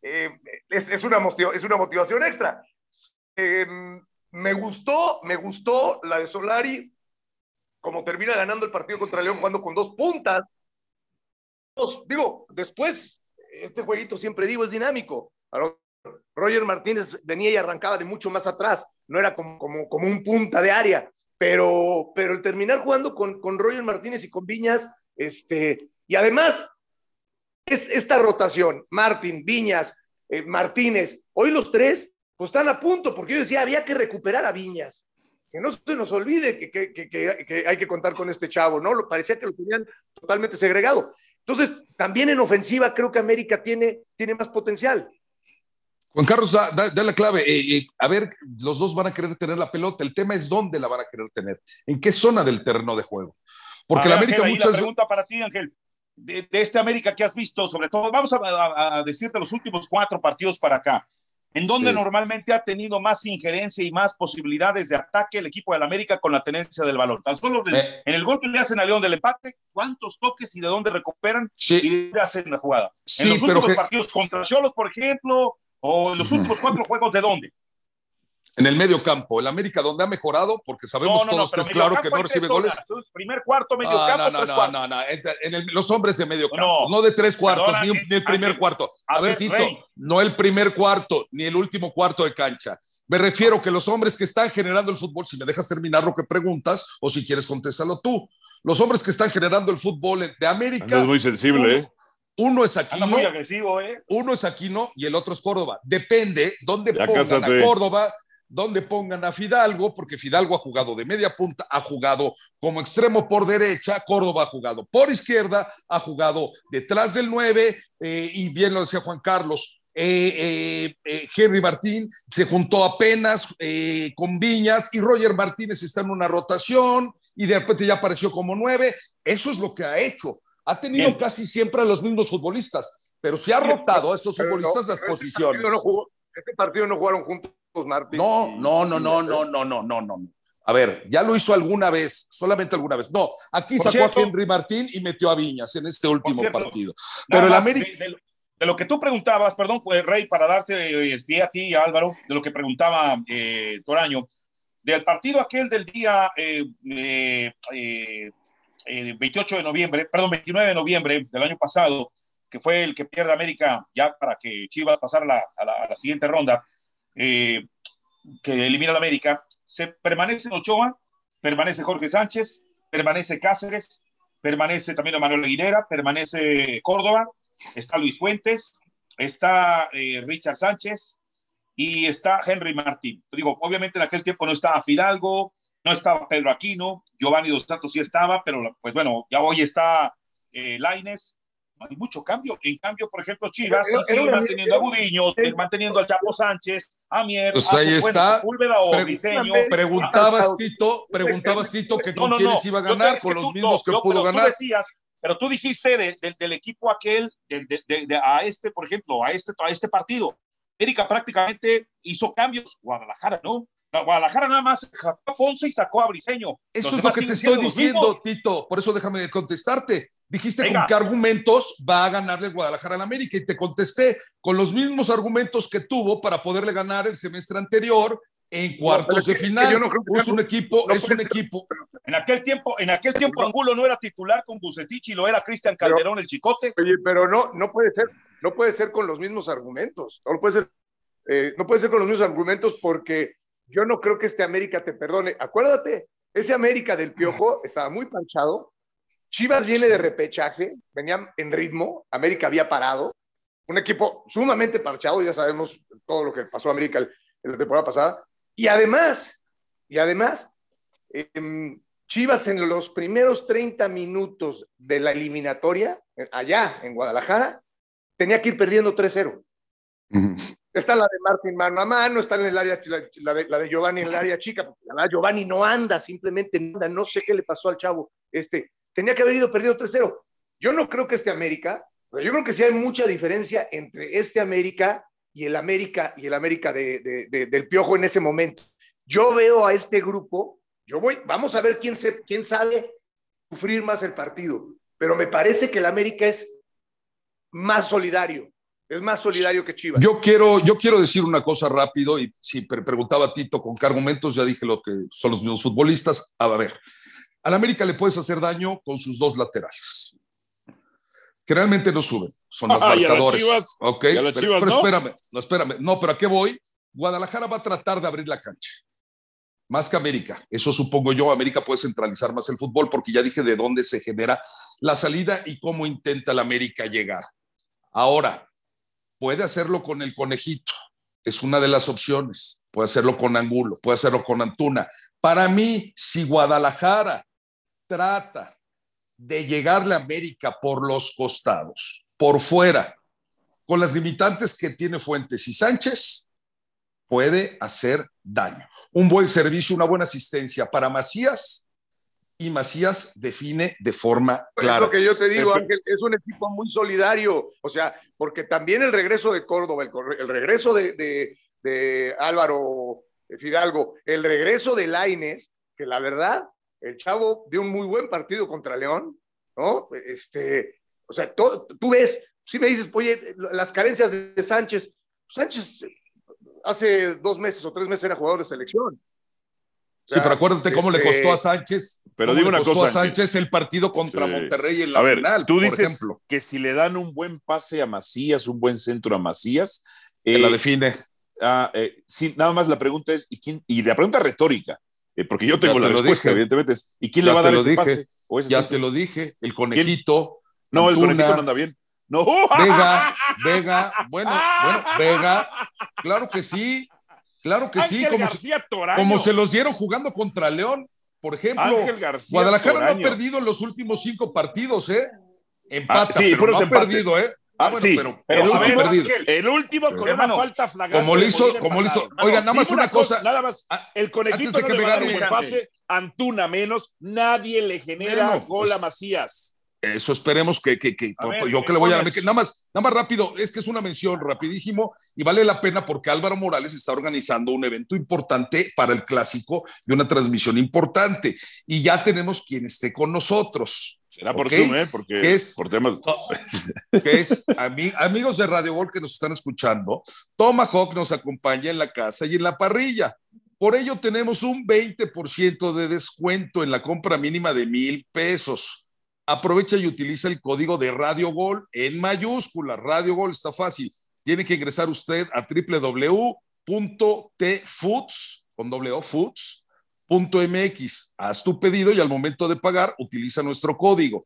Eh, es, una es una motivación extra. Em, me gustó, me gustó la de Solari, como termina ganando el partido contra León jugando con dos puntas. digo, después, este jueguito siempre digo es dinámico. Roger Martínez venía y arrancaba de mucho más atrás, no era como, como, como un punta de área, pero, pero el terminar jugando con, con Roger Martínez y con Viñas, este, y además esta rotación, Martín, Viñas, eh, Martínez, hoy los tres pues están a punto, porque yo decía, había que recuperar a Viñas. Que no se nos olvide que, hay que contar con este chavo, ¿no? Parecía que lo tenían totalmente segregado. Entonces, también en ofensiva creo que América tiene, tiene más potencial. Juan Carlos, da, la clave. Eh, eh, a ver, los dos van a querer tener la pelota. El tema es dónde la van a querer tener. ¿En qué zona del terreno de juego? Porque la América muchas... pregunta para ti, Ángel de, este América que has visto, sobre todo, vamos a, decirte los últimos cuatro partidos para acá, en donde normalmente ha tenido más injerencia y más posibilidades de ataque el equipo del América con la tenencia del balón. Tan solo eh. en el gol que le hacen a León del empate, cuántos toques y de dónde recuperan y de hacen la jugada. en los últimos partidos contra Cholos, por ejemplo, o en los últimos cuatro juegos, ¿de dónde? En el medio campo. El América, donde ha mejorado, porque sabemos todos que es claro que no recibe goles. Primer cuarto, medio campo. No, no, no, no, En los hombres de medio campo, no, de tres cuartos, ni, el primer cuarto. A, ver, Tito, no el primer cuarto, ni el último cuarto de cancha. Me refiero que los hombres que están generando el fútbol, si me dejas terminar lo que preguntas, o si quieres contéstalo tú. Los hombres que están generando el fútbol de América. es muy sensible, ¿eh? Uno es Aquino, muy agresivo, ¿eh? uno es Aquino y el otro es Córdoba. Depende dónde pongan a Córdoba, donde pongan a Fidalgo, porque Fidalgo ha jugado de media punta, ha jugado como extremo por derecha, Córdoba ha jugado por izquierda, ha jugado detrás del 9, eh, y bien lo decía Juan Carlos, eh, eh, Henry Martín se juntó apenas con Viñas y Roger Martínez está en una rotación y de repente ya apareció como nueve. Eso es lo que ha hecho. Ha tenido casi siempre a los mismos futbolistas, pero se ha rotado a estos futbolistas las este posiciones. este partido no jugaron juntos Martín. No, no, no, no, no, no, no, no, no. A ver, ya lo hizo alguna vez, solamente alguna vez. No, aquí sacó a Henry Martín y metió a Viñas en este último partido. Pero el América. De, lo que tú preguntabas, perdón, pues, Rey, para darte eh, a ti y a Álvaro, de lo que preguntaba eh, Toraño, del partido aquel del día eh, 28 de noviembre, perdón, 29 de noviembre del año pasado, que fue el que pierde América ya para que Chivas pasara a la, siguiente ronda, que elimina a América se permanece Ochoa, permanece Jorge Sánchez, permanece Cáceres, permanece también Manuel Aguilera, permanece Córdoba, está Luis Fuentes, está eh, Richard Sánchez y está Henry Martín. Digo, obviamente en aquel tiempo no estaba Fidalgo, no estaba Pedro Aquino, Giovanni Dos Santos sí estaba, pero pues bueno, ya hoy está eh, Laines, hay mucho cambio. En cambio, por ejemplo, Chivas sigue manteniendo a Gudiño, manteniendo al Chapo Sánchez, a Mier, pues ahí está. preguntabas, Tito, preguntabas, Tito, que con quiénes iba a ganar, con los mismos que pudo ganar. Decías, pero tú dijiste del equipo aquel, a este, por ejemplo, a este, a este partido. América prácticamente hizo cambios. Guadalajara, ¿no? Guadalajara nada más sacó a Ponce y sacó a Briseño. Eso es lo que te estoy diciendo, Tito. Por eso déjame contestarte. Dijiste con qué argumentos va a ganarle Guadalajara al América y te contesté con los mismos argumentos que tuvo para poderle ganar el semestre anterior en cuartos de final. es un equipo, es un equipo. En aquel tiempo, en aquel tiempo Angulo no era titular con Bucetich y lo era Cristian Calderón el Chicote. Oye, pero no, no puede ser, no puede ser con los mismos argumentos. No puede ser, eh, no puede ser con los mismos argumentos porque yo no creo que este América te perdone. Acuérdate, ese América del Piojo estaba muy panchado, Chivas viene de repechaje, venía en ritmo, América había parado, un equipo sumamente parchado, ya sabemos todo lo que pasó a América en la temporada pasada, y además, y además, em, Chivas en los primeros 30 minutos de la eliminatoria, allá en Guadalajara, tenía que ir perdiendo 3-0. Está la de Martín mano a mano, está en el área, la, de, Giovanni en el área chica, porque la Giovanni no anda, simplemente no anda, no sé qué le pasó al chavo, este, tenía que haber ido perdido 3-0. Yo no creo que este América, pero yo creo que sí hay mucha diferencia entre este América y el América y el América de, del Piojo en ese momento. Yo veo a este grupo, yo voy, vamos a ver quién, se, quién sabe sufrir más el partido, pero me parece que el América es más solidario, es más solidario que Chivas. Yo quiero, yo quiero decir una cosa rápido y si preguntaba Tito con qué argumentos, ya dije lo que son los mismos futbolistas. A ver, al América le puedes hacer daño con sus dos laterales. Generalmente no suben, son los marcadores. ok, pero, espérame, no, espérame. No, pero ¿a qué voy? Guadalajara va a tratar de abrir la cancha. Más que América. Eso supongo yo. América puede centralizar más el fútbol porque ya dije de dónde se genera la salida y cómo intenta el América llegar. Ahora, puede hacerlo con el conejito. Es una de las opciones. Puede hacerlo con Angulo, puede hacerlo con Antuna. Para mí, si Guadalajara trata de llegarle a América por los costados, por fuera, con las limitantes que tiene Fuentes y Sánchez, puede hacer daño. Un buen servicio, una buena asistencia para Macías y Macías define de forma clara. Es lo que yo te digo, Ángel, es un equipo muy solidario, o sea, porque también el regreso de Córdoba, el, regreso de, de Álvaro Fidalgo, el regreso de Laines, que la verdad el chavo dio un muy buen partido contra León, ¿no? Este, o sea, tú ves, si me dices, oye, las carencias de Sánchez, Sánchez hace dos meses o tres meses era jugador de selección. Sí, pero acuérdate cómo le costó a este, Sánchez. Pero digo una cosa. a Sánchez el partido contra Monterrey en la a ver, final. Tú dices que si le dan un buen pase a Macías, un buen centro a Macías. Que la eh, define. Ah, eh, sí, nada más la pregunta es, ¿y, quién, y la pregunta retórica, eh, porque yo tengo la respuesta, evidentemente. ¿Y quién le va a dar ese pase? ya te lo dije, el conejito. No, el conejito no anda bien. No. Vega, Vega, bueno, bueno, Vega, claro que sí, claro que sí, como se, como se, los dieron jugando contra León, por ejemplo. Ángel García Guadalajara no ha perdido en los últimos cinco partidos, ¿eh? Empata, ah, sí, pero no ha perdido, ¿eh? Ah, sí, pero, el, último, el, último, con una falta flagrante. Como lo hizo, como lo hizo. Oiga, nada más una cosa, Nada más, ah, el conejito que me gane el pase, Antuna menos, nadie le genera gol a Macías. Eso esperemos que, que, que yo que le voy a nada más, nada más rápido, es que es una mención rapidísimo y vale la pena porque Álvaro Morales está organizando un evento importante para el clásico y una transmisión importante y ya tenemos quien esté con nosotros. Será por Zoom, ¿eh? Porque es, por temas. Que es, amigos de Radio Gol que nos están escuchando, Tomahawk nos acompaña en la casa y en la parrilla. Por ello tenemos un 20% de descuento en la compra mínima de mil pesos. Aprovecha y utiliza el código de Radio Gol en mayúscula. Radio Gol está fácil. Tiene que ingresar usted a www.tfoods con foods .mx. Haz tu pedido y al momento de pagar utiliza nuestro código.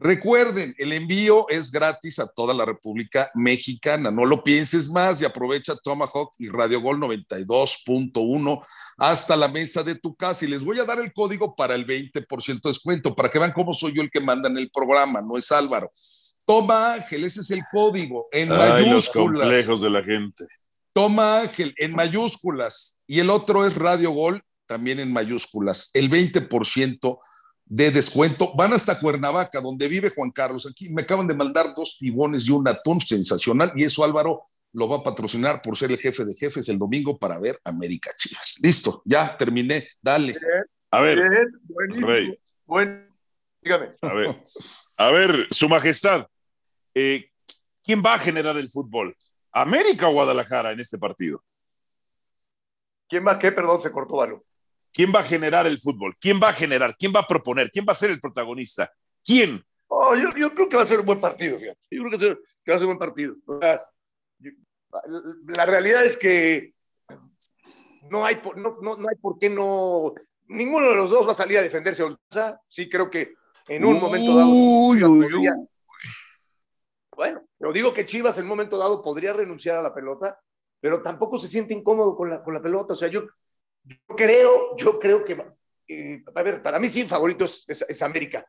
Recuerden, el envío es gratis a toda la República Mexicana. No lo pienses más y aprovecha Tomahawk y Radio Gol 92.1 hasta la mesa de tu casa. Y les voy a dar el código para el 20% de descuento, para que vean cómo soy yo el que manda en el programa, no es Álvaro. Toma Ángel, ese es el código en mayúsculas. Los complejos de la gente. Toma Ángel en mayúsculas. Y el otro es Radio Gol también en mayúsculas, el 20% de descuento. Van hasta Cuernavaca, donde vive Juan Carlos. Aquí me acaban de mandar dos tibones y un atún sensacional, y eso Álvaro lo va a patrocinar por ser el jefe de jefes el domingo para ver América Chivas. Listo, ya terminé. Dale. a ver, Rey. dígame. A ver, a ver, Su Majestad, eh, ¿quién va a generar el fútbol? ¿América o Guadalajara en este partido? ¿Quién va a qué? Perdón, se cortó algo. ¿Quién va a generar el fútbol? ¿Quién va a generar? ¿Quién va a proponer? ¿Quién va a ser el protagonista? ¿Quién? Oh, yo, creo que va a ser un buen partido, Yo creo que, va a ser un buen partido. la realidad es que no hay, no, no, hay por qué no. Ninguno de los dos va a salir a defenderse. Sí, creo que en un momento dado. Uy, uy, uy. Bueno, yo digo que Chivas en un momento dado podría renunciar a la pelota, pero tampoco se siente incómodo con la, con la pelota. O sea, yo, yo creo, yo creo que, eh, a ver, para mí sí, favorito es, América.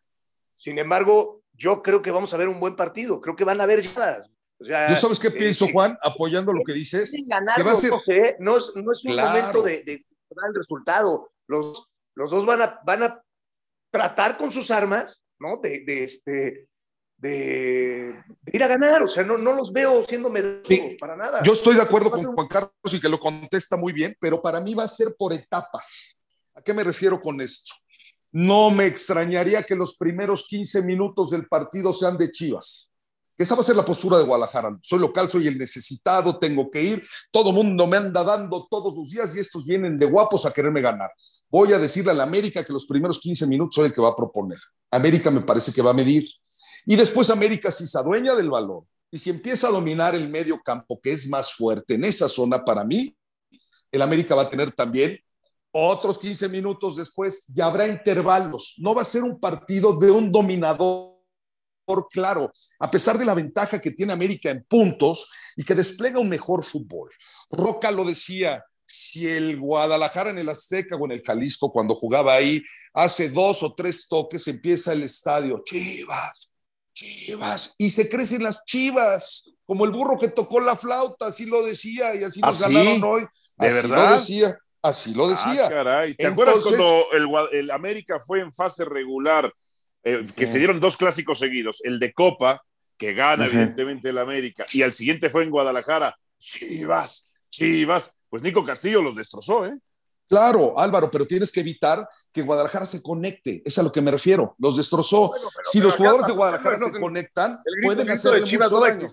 Sin embargo, yo creo que vamos a ver un buen partido. Creo que van a haber llegadas. O sea, ¿Yo sabes qué eh, pienso, Juan? Apoyando lo que dices. que va a ser... no, es, no es un momento de, de, dar el resultado. Los, los dos van a, van a tratar con sus armas, ¿no? De, de este, de, ir a ganar, o sea, no, no los veo siendo medrosos para nada. Yo estoy de acuerdo con Juan Carlos y que lo contesta muy bien, pero para mí va a ser por etapas. ¿A qué me refiero con esto? No me extrañaría que los primeros 15 minutos del partido sean de Chivas. Esa va a ser la postura de Guadalajara. Soy local, soy el necesitado, tengo que ir. Todo mundo me anda dando todos los días y estos vienen de guapos a quererme ganar. Voy a decirle a la América que los primeros 15 minutos soy el que va a proponer. América me parece que va a medir y después América si se adueña del balón y si empieza a dominar el medio campo, que es más fuerte en esa zona para mí, el América va a tener también otros 15 minutos después y habrá intervalos. No va a ser un partido de un dominador claro, a pesar de la ventaja que tiene América en puntos y que despliega un mejor fútbol. Roca lo decía, si el Guadalajara en el Azteca o en el Jalisco, cuando jugaba ahí, hace dos o tres toques, empieza el estadio, Chivas, Chivas, y se crecen las chivas, como el burro que tocó la flauta, así lo decía, y así nos ¿Ah, ganaron hoy. ¿De así verdad? Lo decía, así lo decía. Ah, caray. ¿Te acuerdas cuando el, América fue en fase regular, eh, que se dieron dos clásicos seguidos, el de Copa, que gana evidentemente el América, y al siguiente fue en Guadalajara, Chivas, Chivas, pues Nico Castillo los destrozó, ¿eh? Claro, Álvaro, pero tienes que evitar que Guadalajara se conecte. Es a lo que me refiero. Los destrozó. si los jugadores de Guadalajara se conectan, pueden hacer mucho daño.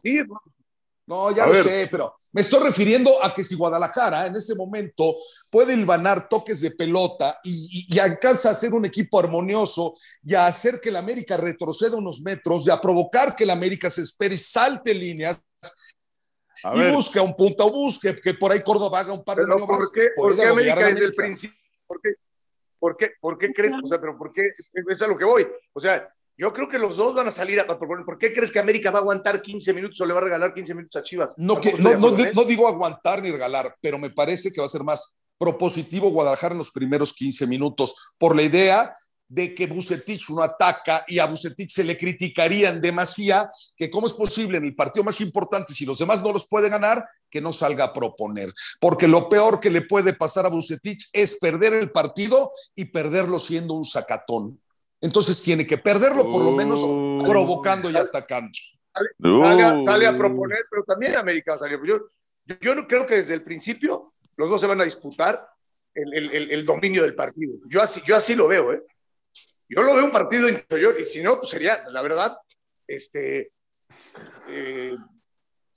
No, ya lo sé, pero me estoy refiriendo a que si Guadalajara en ese momento puede hilvanar toques de pelota y, y, alcanza a ser un equipo armonioso y a hacer que el América retroceda unos metros y a provocar que el América se espere y salte líneas, y busca un punto, busque que por ahí Córdoba haga un par de pero ¿Por qué, ¿por qué América desde el principio? ¿Por qué, por qué, por qué crees? O sea, pero ¿por qué? Es a lo que voy. O sea, yo creo que los dos van a salir a ¿Por qué crees que América va a aguantar 15 minutos o le va a regalar 15 minutos a Chivas? No, que, no, no, no, digo aguantar ni regalar, pero me parece que va a ser más propositivo Guadalajara en los primeros 15 minutos por la idea de que Bucetich no ataca y a Bucetich se le criticarían demasiado que cómo es posible en el partido más importante, si los demás no los pueden ganar, que no salga a proponer. Porque lo peor que le puede pasar a Bucetich es perder el partido y perderlo siendo un sacatón. Entonces tiene que perderlo por lo menos provocando y atacando. Sale, a, proponer, pero también América salió. Yo, yo, no creo que desde el principio los dos se van a disputar el, el, el, dominio del partido. Yo así, yo así lo veo, ¿eh? Yo lo veo un partido interior y si no, pues sería, la verdad, este, eh,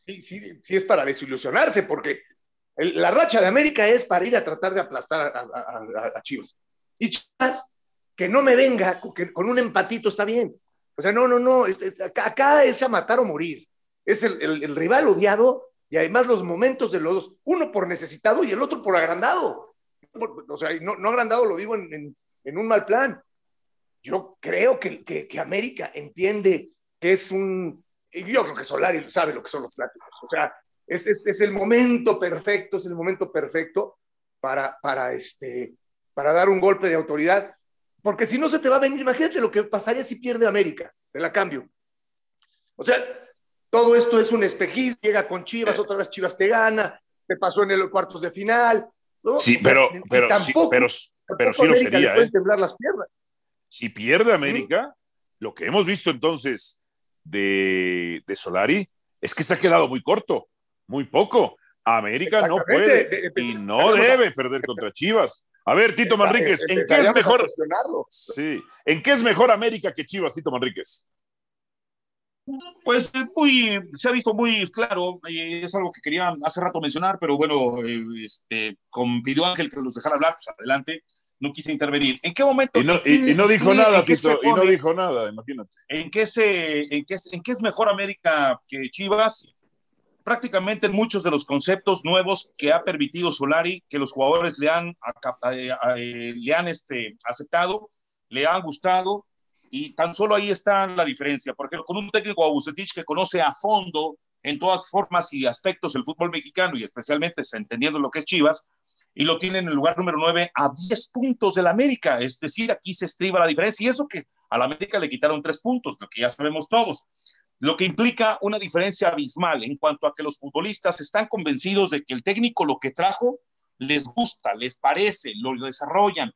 sí, sí, es para desilusionarse, porque la racha de América es para ir a tratar de aplastar a, Chivas. Y Chivas, que no me venga, con un empatito está bien. O sea, no, no, no, acá, es a matar o morir. Es el, el, rival odiado y además los momentos de los dos, uno por necesitado y el otro por agrandado. O sea, no, no agrandado lo digo en, en un mal plan, yo creo que, que, América entiende que es un, yo creo que Solari sabe lo que son los plásticos, o sea, es, es, es, el momento perfecto, es el momento perfecto para, para, este, para dar un golpe de autoridad, porque si no se te va a venir, imagínate lo que pasaría si pierde América, de la cambio. O sea, todo esto es un espejismo, llega con Chivas, otra vez Chivas te gana, te pasó en el cuartos de final. Sí, pero, pero, tampoco, sí, pero, pero sí lo sería. ¿eh? temblar las piernas si pierde América, lo que hemos visto entonces de, de, Solari es que se ha quedado muy corto, muy poco. América no puede y no debe perder contra Chivas. A ver, Tito Manríquez, ¿en qué es mejor? Sí, ¿en qué es mejor América que Chivas, Tito Manríquez? Pues muy, se ha visto muy claro, es algo que quería hace rato mencionar, pero bueno, eh, este, con pidió Ángel que los dejara hablar, pues adelante no quise intervenir. ¿En qué momento? Y no, dijo nada, Tito, y no dijo nada, imagínate. ¿En qué, se, en, qué, ¿En qué es mejor América que Chivas? Prácticamente en muchos de los conceptos nuevos que ha permitido Solari, que los jugadores le han, eh, eh, le han este, aceptado, le han gustado, y tan solo ahí está la diferencia, porque con un técnico Abucetich que conoce a fondo en todas formas y aspectos el fútbol mexicano y especialmente entendiendo lo que es Chivas, y lo tiene en el lugar número 9 a 10 puntos del América. Es decir, aquí se estriba la diferencia. Y eso que a la América le quitaron 3 puntos, lo que ya sabemos todos. Lo que implica una diferencia abismal en cuanto a que los futbolistas están convencidos de que el técnico lo que trajo les gusta, les parece, lo desarrollan,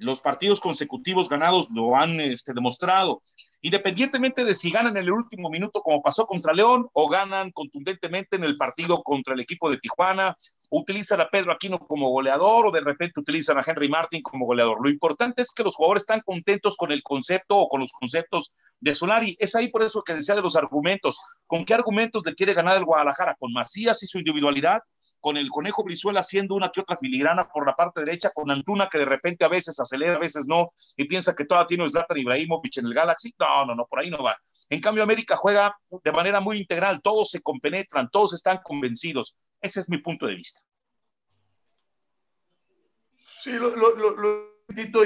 los partidos consecutivos ganados lo han este, demostrado. Independientemente de si ganan en el último minuto, como pasó contra León, o ganan contundentemente en el partido contra el equipo de Tijuana, utilizan a Pedro Aquino como goleador, o de repente utilizan a Henry Martin como goleador. Lo importante es que los jugadores están contentos con el concepto o con los conceptos de Solari. Es ahí por eso que decía de los argumentos. ¿Con qué argumentos le quiere ganar el Guadalajara? ¿Con Macías y su individualidad? Con el Conejo Brizuela haciendo una que otra filigrana por la parte derecha, con Antuna que de repente a veces acelera, a veces no, y piensa que todavía tiene Zlatan Ibrahimovic en el Galaxy. No, no, no, por ahí no va. En cambio, América juega de manera muy integral, todos se compenetran, todos están convencidos. Ese es mi punto de vista. Sí, lo, lo, lo,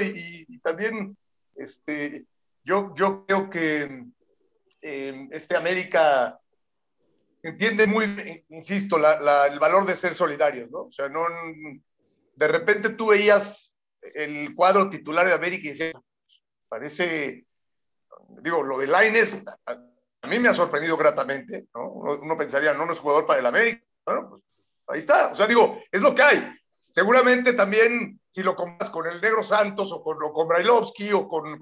y, también este, yo, yo creo que eh, este América entiende muy, insisto, el valor de ser solidarios, ¿no? O sea, no, de repente tú veías el cuadro titular de América y decías, parece, digo, lo de Laines, a, mí me ha sorprendido gratamente, ¿no? Uno, pensaría, no, no es jugador para el América, bueno, pues ahí está, o sea, digo, es lo que hay. Seguramente también, si lo comparas con el Negro Santos o con, con Brailovsky o con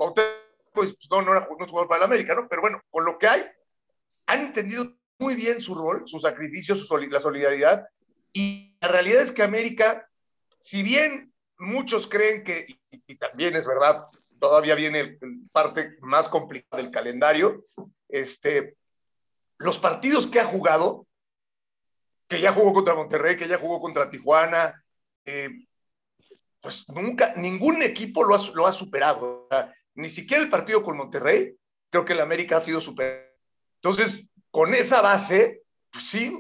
pues no, no, no es jugador para el América, ¿no? Pero bueno, con lo que hay, han entendido muy bien su rol, su sacrificio, su la solidaridad. Y la realidad es que América, si bien muchos creen que, y, también es verdad, todavía viene parte más complicada del calendario, este, los partidos que ha jugado, que ya jugó contra Monterrey, que ya jugó contra Tijuana, eh, pues nunca, ningún equipo lo ha, lo ha superado. ni siquiera el partido con Monterrey, creo que el América ha sido superado. Entonces, con esa base, pues sí,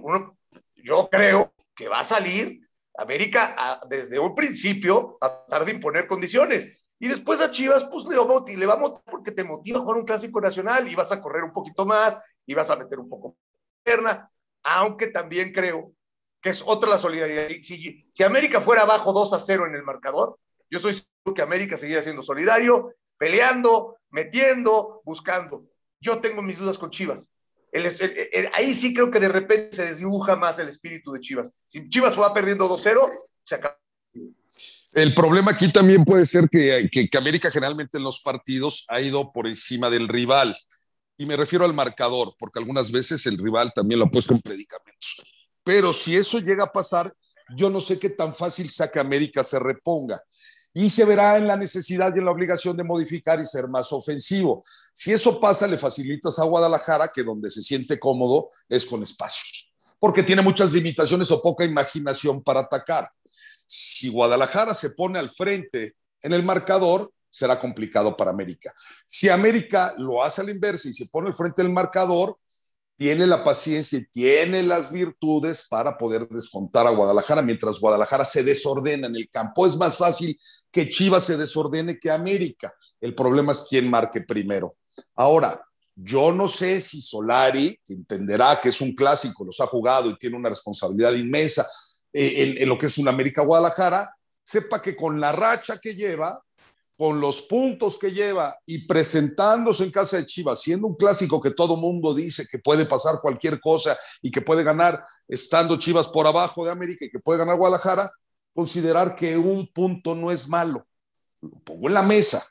yo creo que va a salir América desde un principio a tratar de imponer condiciones. Y después a Chivas, pues le va, le va porque te motiva a jugar un clásico nacional y vas a correr un poquito más y vas a meter un poco pierna, aunque también creo que es otra la solidaridad. Si, si América fuera abajo 2 a 0 en el marcador, yo soy seguro que América seguiría siendo solidario, peleando, metiendo, buscando. Yo tengo mis dudas con Chivas. Ahí sí creo que de repente se desdibuja más el espíritu de Chivas. Si Chivas va perdiendo 2-0, se acaba. El problema aquí también puede ser que, que, América generalmente en los partidos ha ido por encima del rival. Y me refiero al marcador, porque algunas veces el rival también lo ha puesto en predicamentos. Pero si eso llega a pasar, yo no sé qué tan fácil sea que América se reponga. Y se verá en la necesidad y en la obligación de modificar y ser más ofensivo. Si eso pasa, le facilitas a Guadalajara, que donde se siente cómodo es con espacios, porque tiene muchas limitaciones o poca imaginación para atacar. Si Guadalajara se pone al frente en el marcador, será complicado para América. Si América lo hace a la inversa y se pone al frente del marcador, tiene la paciencia y tiene las virtudes para poder descontar a Guadalajara mientras Guadalajara se desordena en el campo. Es más fácil que Chivas se desordene que América. El problema es quién marque primero. Ahora, yo no sé si Solari, que entenderá que es un clásico, los ha jugado y tiene una responsabilidad inmensa eh, en, lo que es un América Guadalajara, sepa que con la racha que lleva, con los puntos que lleva y presentándose en casa de Chivas, siendo un clásico que todo mundo dice que puede pasar cualquier cosa y que puede ganar estando Chivas por abajo de América y que puede ganar Guadalajara, considerar que un punto no es malo. Lo pongo en la mesa.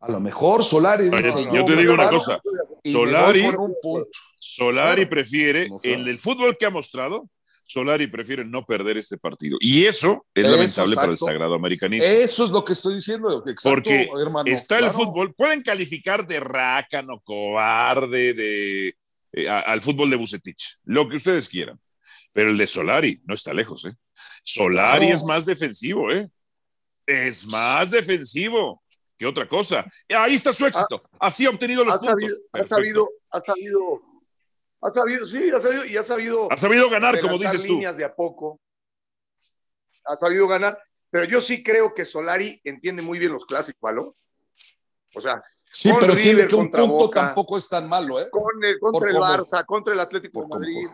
A lo mejor Solari dice. yo, te digo una cosa. Solari, Solari prefiere el del fútbol que ha mostrado Solari prefiere no perder este partido. Y eso es lamentable para el sagrado americanismo. Eso es lo que estoy diciendo. Porque está el fútbol, pueden calificar de rácano, cobarde, de, eh, al fútbol de Bucetich, lo que ustedes quieran. Pero el de Solari no está lejos, ¿eh? Solari es más defensivo, ¿eh? Es más defensivo que otra cosa. Ahí está su éxito. Así ha obtenido los puntos. ha sabido, ha sabido ha sabido, sí, ha sabido, y ha sabido. Ha sabido ganar, como dices tú. líneas de a poco. Ha sabido ganar, pero yo sí creo que Solari entiende muy bien los clásicos, ¿vale? O sea, sí, pero tiene que un punto tampoco es tan malo, ¿eh? Con el, contra el Barça, contra el Atlético de Madrid.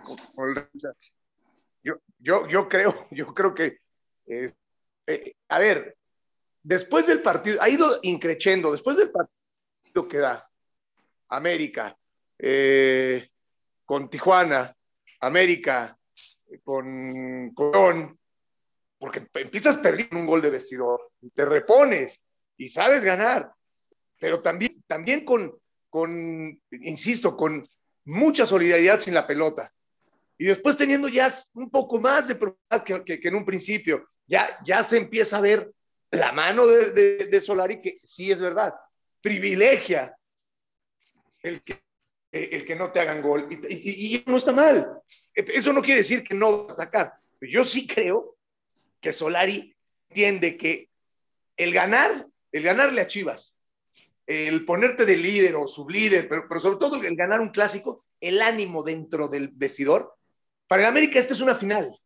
yo, yo, yo creo, yo creo que, eh, eh, a ver, después del partido, ha ido increchendo, después del partido que da América, eh, con Tijuana, América, con Colón, porque empiezas perdiendo un gol de vestidor, te repones y sabes ganar, pero también, también con, con, insisto, con mucha solidaridad sin la pelota. Y después teniendo ya un poco más de probabilidad que, que, en un principio, ya, ya se empieza a ver la mano de, de, de Solari, que sí es verdad, privilegia el que el que no te hagan gol. Y, no está mal. Eso no quiere decir que no va a atacar. Yo sí creo que Solari entiende que el ganar, el ganarle a Chivas, el ponerte de líder o sublíder, pero, pero sobre todo el ganar un clásico, el ánimo dentro del vestidor. Para el América esta es una final.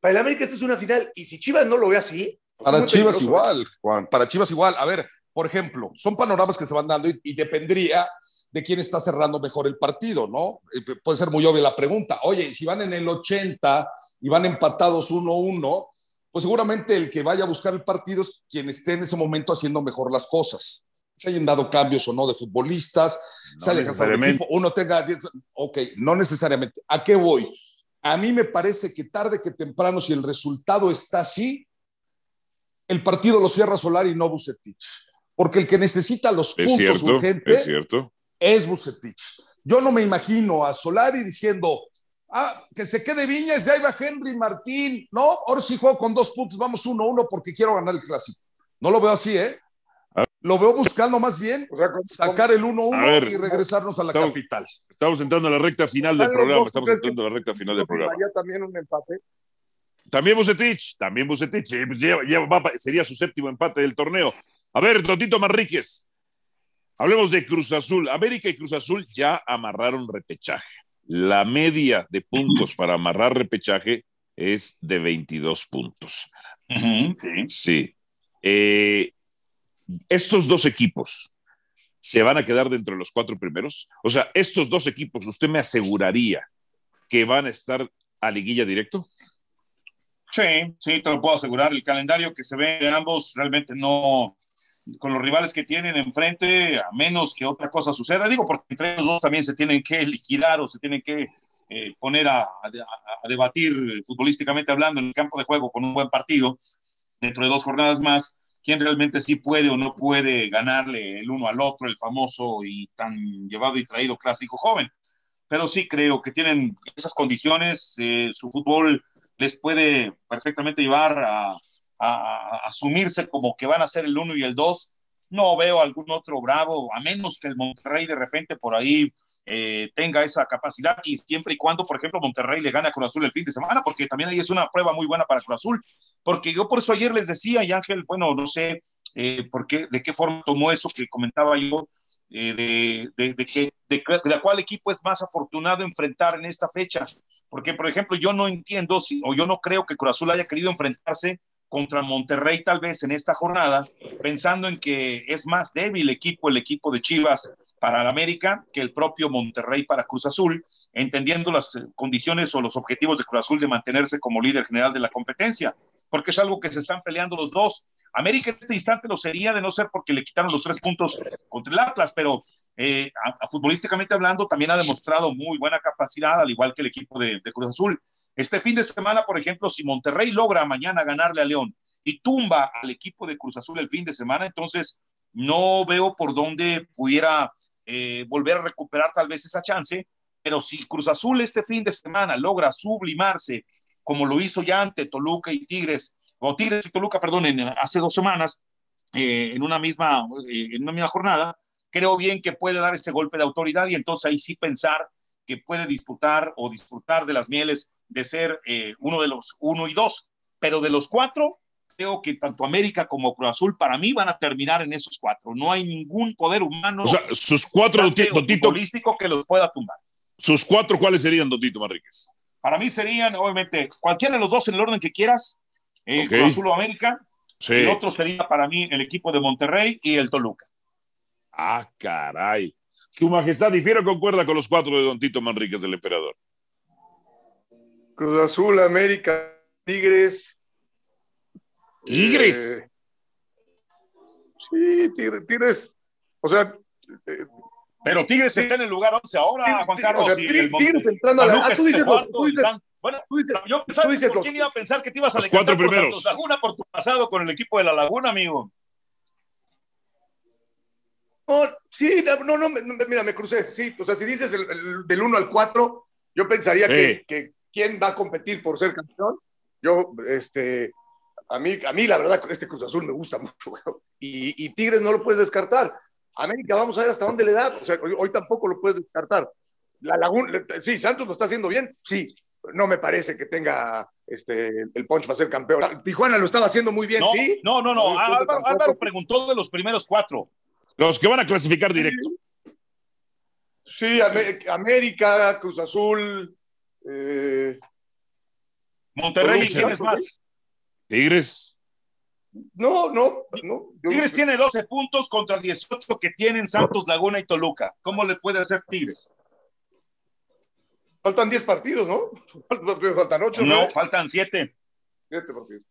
Para el América esta es una final. Y si Chivas no lo ve así. Para Chivas igual, Juan. Para Chivas igual. A ver, por ejemplo, son panoramas que se van dando y dependría de quién está cerrando mejor el partido, ¿no? Eh, puede ser muy obvia la pregunta. Oye, si van en el 80 y van empatados 1-1, pues seguramente el que vaya a buscar el partido es quien esté en ese momento haciendo mejor las cosas. Se hayan dado cambios o no de futbolistas, no se haya equipo, uno tenga. Ok, no necesariamente. ¿A qué voy? A mí me parece que tarde que temprano, si el resultado está así, el partido lo cierra Solar y no Bucetich. Porque el que necesita los puntos urgentes es cierto es Bucetich. Yo no me imagino a Solari diciendo, ah, que se quede Viñas y ahí va Henry Martín. No, ahora sí juego con dos puntos, vamos uno a uno porque quiero ganar el clásico. No lo veo así, ¿eh? Lo veo buscando más bien sacar el 1-1 y regresarnos a la capital. Estamos entrando a la recta final del programa. Estamos entrando a la recta final del programa. también un empate. También Bucetich, también Bucetich. Pues sería su séptimo empate del torneo. A ver, Totito Manríquez, Hablemos de Cruz Azul. América y Cruz Azul ya amarraron repechaje. La media de puntos para amarrar repechaje es de 22 puntos. sí. sí. Eh, estos dos equipos se van a quedar dentro de los cuatro primeros. O sea, estos dos equipos, ¿usted me aseguraría que van a estar a liguilla directo? Sí, sí, te lo puedo asegurar. El calendario que se ve de ambos realmente no, con los rivales que tienen enfrente, a menos que otra cosa suceda. Digo, porque entre los dos también se tienen que liquidar o se tienen que eh, poner a, a, debatir futbolísticamente hablando en el campo de juego con un buen partido dentro de dos jornadas más, quién realmente sí puede o no puede ganarle el uno al otro, el famoso y tan llevado y traído clásico joven. Pero sí creo que tienen esas condiciones, eh, su fútbol les puede perfectamente llevar a, a, asumirse como que van a ser el uno y el dos. No veo algún otro bravo, a menos que el Monterrey de repente por ahí eh, tenga esa capacidad y siempre y cuando, por ejemplo, Monterrey le gane a Cruz Azul el fin de semana, porque también ahí es una prueba muy buena para Cruz Azul, porque yo por eso ayer les decía, y Ángel, bueno, no sé eh, por qué, de qué forma tomó eso que comentaba yo, eh, de, de, que, de, la cual equipo es más afortunado enfrentar en esta fecha, porque, por ejemplo, yo no entiendo si, o yo no creo que Cruz Azul haya querido enfrentarse contra Monterrey tal vez en esta jornada, pensando en que es más débil equipo el equipo de Chivas para el América que el propio Monterrey para Cruz Azul, entendiendo las condiciones o los objetivos de Cruz Azul de mantenerse como líder general de la competencia, porque es algo que se están peleando los dos. América en este instante lo sería de no ser porque le quitaron los tres puntos contra el Atlas, pero eh, a, futbolísticamente hablando también ha demostrado muy buena capacidad, al igual que el equipo de, de Cruz Azul. Este fin de semana, por ejemplo, si Monterrey logra mañana ganarle a León y tumba al equipo de Cruz Azul el fin de semana, entonces no veo por dónde pudiera eh, volver a recuperar tal vez esa chance, pero si Cruz Azul este fin de semana logra sublimarse, como lo hizo ya ante Toluca y Tigres, o Tigres y Toluca, perdón, hace dos semanas, eh, en, una misma, eh, en una misma jornada, creo bien que puede dar ese golpe de autoridad y entonces ahí sí pensar que puede disputar o disfrutar de las mieles de ser eh, uno de los uno y dos, pero de los cuatro, creo que tanto América como Cruz Azul para mí van a terminar en esos cuatro. No hay ningún poder humano. O sea, sus cuatro, futbolístico que los pueda tumbar. ¿Sus cuatro cuáles serían, Don Tito Manríquez? Para mí serían, obviamente, cualquiera de los dos en el orden que quieras, eh, Cruz Azul o América. El otro sería para mí el equipo de Monterrey y el Toluca. Ah, caray. Su Majestad difiere o concuerda con los cuatro de Don Tito Manríquez, del emperador. Cruz Azul, América, Tigres. ¿Tigres? Eh, sí, Tigres, O sea. Eh, pero Tigres está en el lugar 11 ahora, Juan Carlos. tigres, entrando a la. Ah, tú dices, tú dices, bueno, tú dices, yo pensaba, ¿por quién iba a pensar que te ibas a los cuatro primeros. Por Laguna por tu pasado con el equipo de la Laguna, amigo? No, sí, no, no, mira, me crucé, sí. O sea, si dices el, del 1 al 4, yo pensaría que, que, quién va a competir por ser campeón. Yo, este, a mí, a mí la verdad, este Cruz Azul me gusta mucho, y, y, Tigres no lo puedes descartar. América, vamos a ver hasta dónde le da, o sea, hoy, tampoco lo puedes descartar. La Laguna, sí, Santos lo está haciendo bien, sí, no me parece que tenga este, el punch para ser campeón. Tijuana lo estaba haciendo muy bien, sí. No, no, no, Álvaro, preguntó de los primeros cuatro. Los que van a clasificar directo. Sí, América, Cruz Azul, eh, Monterrey, ¿quién es más? Tigres. No, no, no. Tigres tiene 12 puntos contra 18 que tienen Santos, Laguna y Toluca. ¿Cómo le puede hacer Tigres? Faltan 10 partidos, ¿no? Faltan 8. No, ¿no? faltan 7. 7 partidos.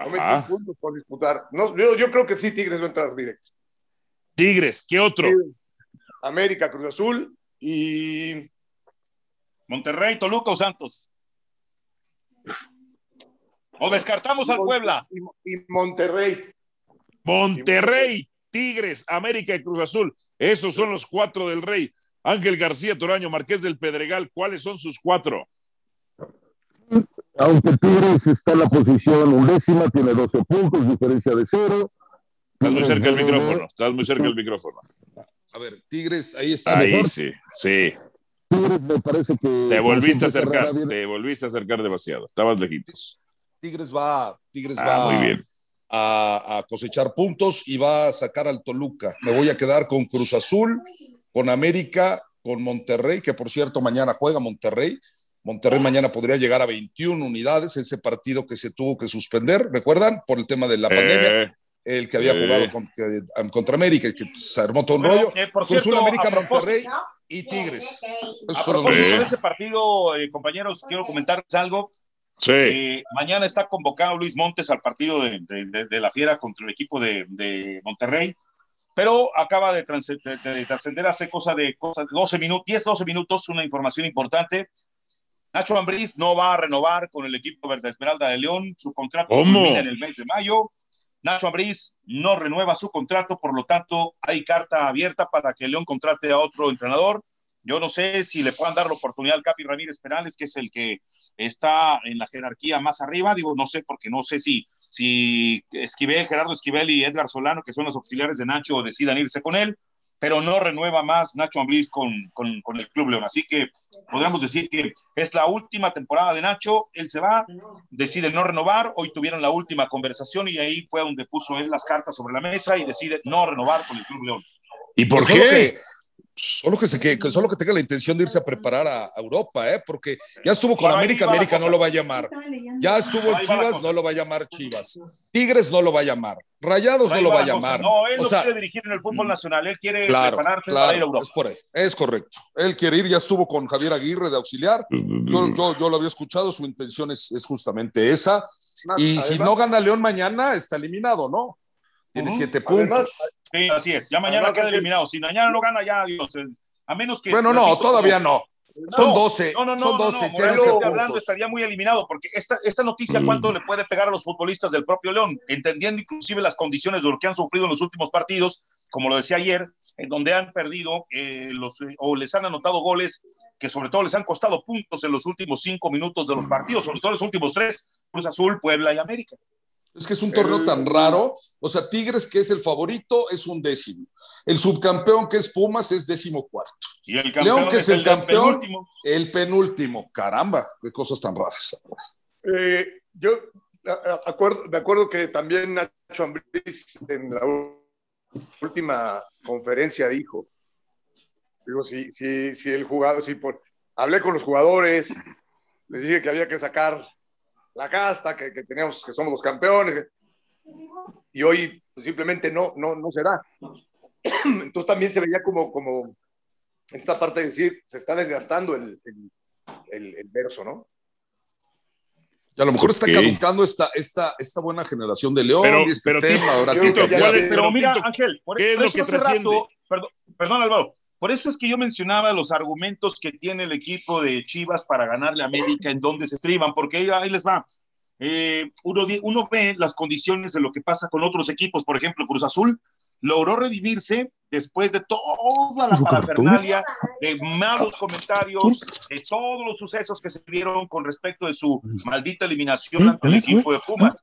No puntos por disputar. No, yo, yo, creo que sí, Tigres va a entrar directo. Tigres, ¿qué otro? América, Cruz Azul y Monterrey, Toluca o Santos. O descartamos al Puebla. Y, Monterrey. Monterrey, Tigres, América y Cruz Azul. Esos son los cuatro del Rey. Ángel García Toraño, Marqués del Pedregal, ¿cuáles son sus cuatro? Aunque Tigres está en la posición undécima, tiene 12 puntos, diferencia de cero. Estás muy cerca del micrófono, estás muy cerca del micrófono. A ver, Tigres, ahí está. Ahí sí, sí. Tigres me parece que. Te volviste a acercar, te volviste a acercar demasiado. Estabas lejitos. Tigres va, Tigres ah, va muy bien. A, cosechar puntos y va a sacar al Toluca. Me voy a quedar con Cruz Azul, con América, con Monterrey, que por cierto mañana juega Monterrey. Monterrey mañana podría llegar a 21 unidades, ese partido que se tuvo que suspender, ¿recuerdan? Por el tema de la pandemia. Eh, el que había jugado contra, América, que se armó todo un rollo. Eh, Cruz Azul, América, Monterrey y Tigres. A propósito de ese partido, eh, compañeros, quiero comentarles algo. Sí. Eh, mañana está convocado Luis Montes al partido de, de, de la Fiera contra el equipo de, de Monterrey, pero acaba de, trascender hace cosa de, cosa de 12 minutos, 10, 12 minutos, una información importante. Nacho Ambriz no va a renovar con el equipo Verde Esmeralda de León, su contrato termina en el mes de mayo. Nacho Ambriz no renueva su contrato, por lo tanto hay carta abierta para que León contrate a otro entrenador. Yo no sé si le puedan dar la oportunidad al Capi Ramírez Perales, que es el que está en la jerarquía más arriba. Digo, no sé, porque no sé si, si Esquivel, Gerardo Esquivel y Edgar Solano, que son los auxiliares de Nacho, decidan irse con él, pero no renueva más Nacho Ambriz con, con, con, el Club León. Así que podríamos decir que es la última temporada de Nacho. Él se va, decide no renovar. Hoy tuvieron la última conversación y ahí fue donde puso él las cartas sobre la mesa y decide no renovar con el Club León. ¿Y por qué? Solo que, se, que, solo que tenga la intención de irse a preparar a, a Europa, ¿eh? porque ya estuvo con América, América no lo va a llamar. Ya estuvo en Chivas, no lo va a llamar Chivas. Tigres no lo va a llamar. Rayados no lo va a llamar. No, él o no sea, quiere dirigir en el fútbol nacional, él quiere claro, prepararse claro, para ir a Europa. Es, por ahí, es correcto. Él quiere ir, ya estuvo con Javier Aguirre de auxiliar. Yo, yo, yo lo había escuchado, su intención es, es justamente esa. Y Además, si no gana León mañana, está eliminado, ¿no? Tiene uh -huh. siete puntos. Además, sí, así es. Ya mañana queda eliminado. Si mañana no gana, ya Dios. A menos que. Bueno, no, todavía no. Son 12. No, no, no. son 12. No, no, no. hablando estaría muy eliminado, porque esta, esta noticia, mm. ¿cuánto le puede pegar a los futbolistas del propio León? Entendiendo inclusive las condiciones de lo que han sufrido en los últimos partidos, como lo decía ayer, en donde han perdido eh, los, o les han anotado goles que sobre todo les han costado puntos en los últimos cinco minutos de los partidos, sobre todo los últimos tres, Cruz Azul, Puebla y América. Es que es un torneo tan raro. O sea, Tigres, que es el favorito, es un décimo. El subcampeón, que es Pumas, es décimo cuarto. Y el León, que es, el, el campeón, penúltimo. el penúltimo. Caramba, qué cosas tan raras. Eh, yo acuerdo, me acuerdo que también Nacho Ambriz en la última conferencia dijo, digo, si, si, si el jugador, si por, hablé con los jugadores, les dije que había que sacar la casta, que, que, tenemos, que somos los campeones, y hoy pues, simplemente no, no, no se da. Entonces también se veía como, como esta parte de decir, se está desgastando el, el, el, el verso, ¿no? Y a lo mejor está okay. caducando esta, esta, esta buena generación de León pero, y este pero, tema. Ahora Tito, que pero, pero mira, Ángel, por, ¿qué es por lo que hace trasciende? rato, perdón, perdón, Álvaro, por eso es que yo mencionaba los argumentos que tiene el equipo de Chivas para ganarle a América en donde se estriban, porque ahí, les va. Eh, uno, uno, ve las condiciones de lo que pasa con otros equipos, por ejemplo, Cruz Azul logró redimirse después de toda la parafernalia, de malos comentarios, de todos los sucesos que se vieron con respecto de su maldita eliminación ante el equipo de Puma.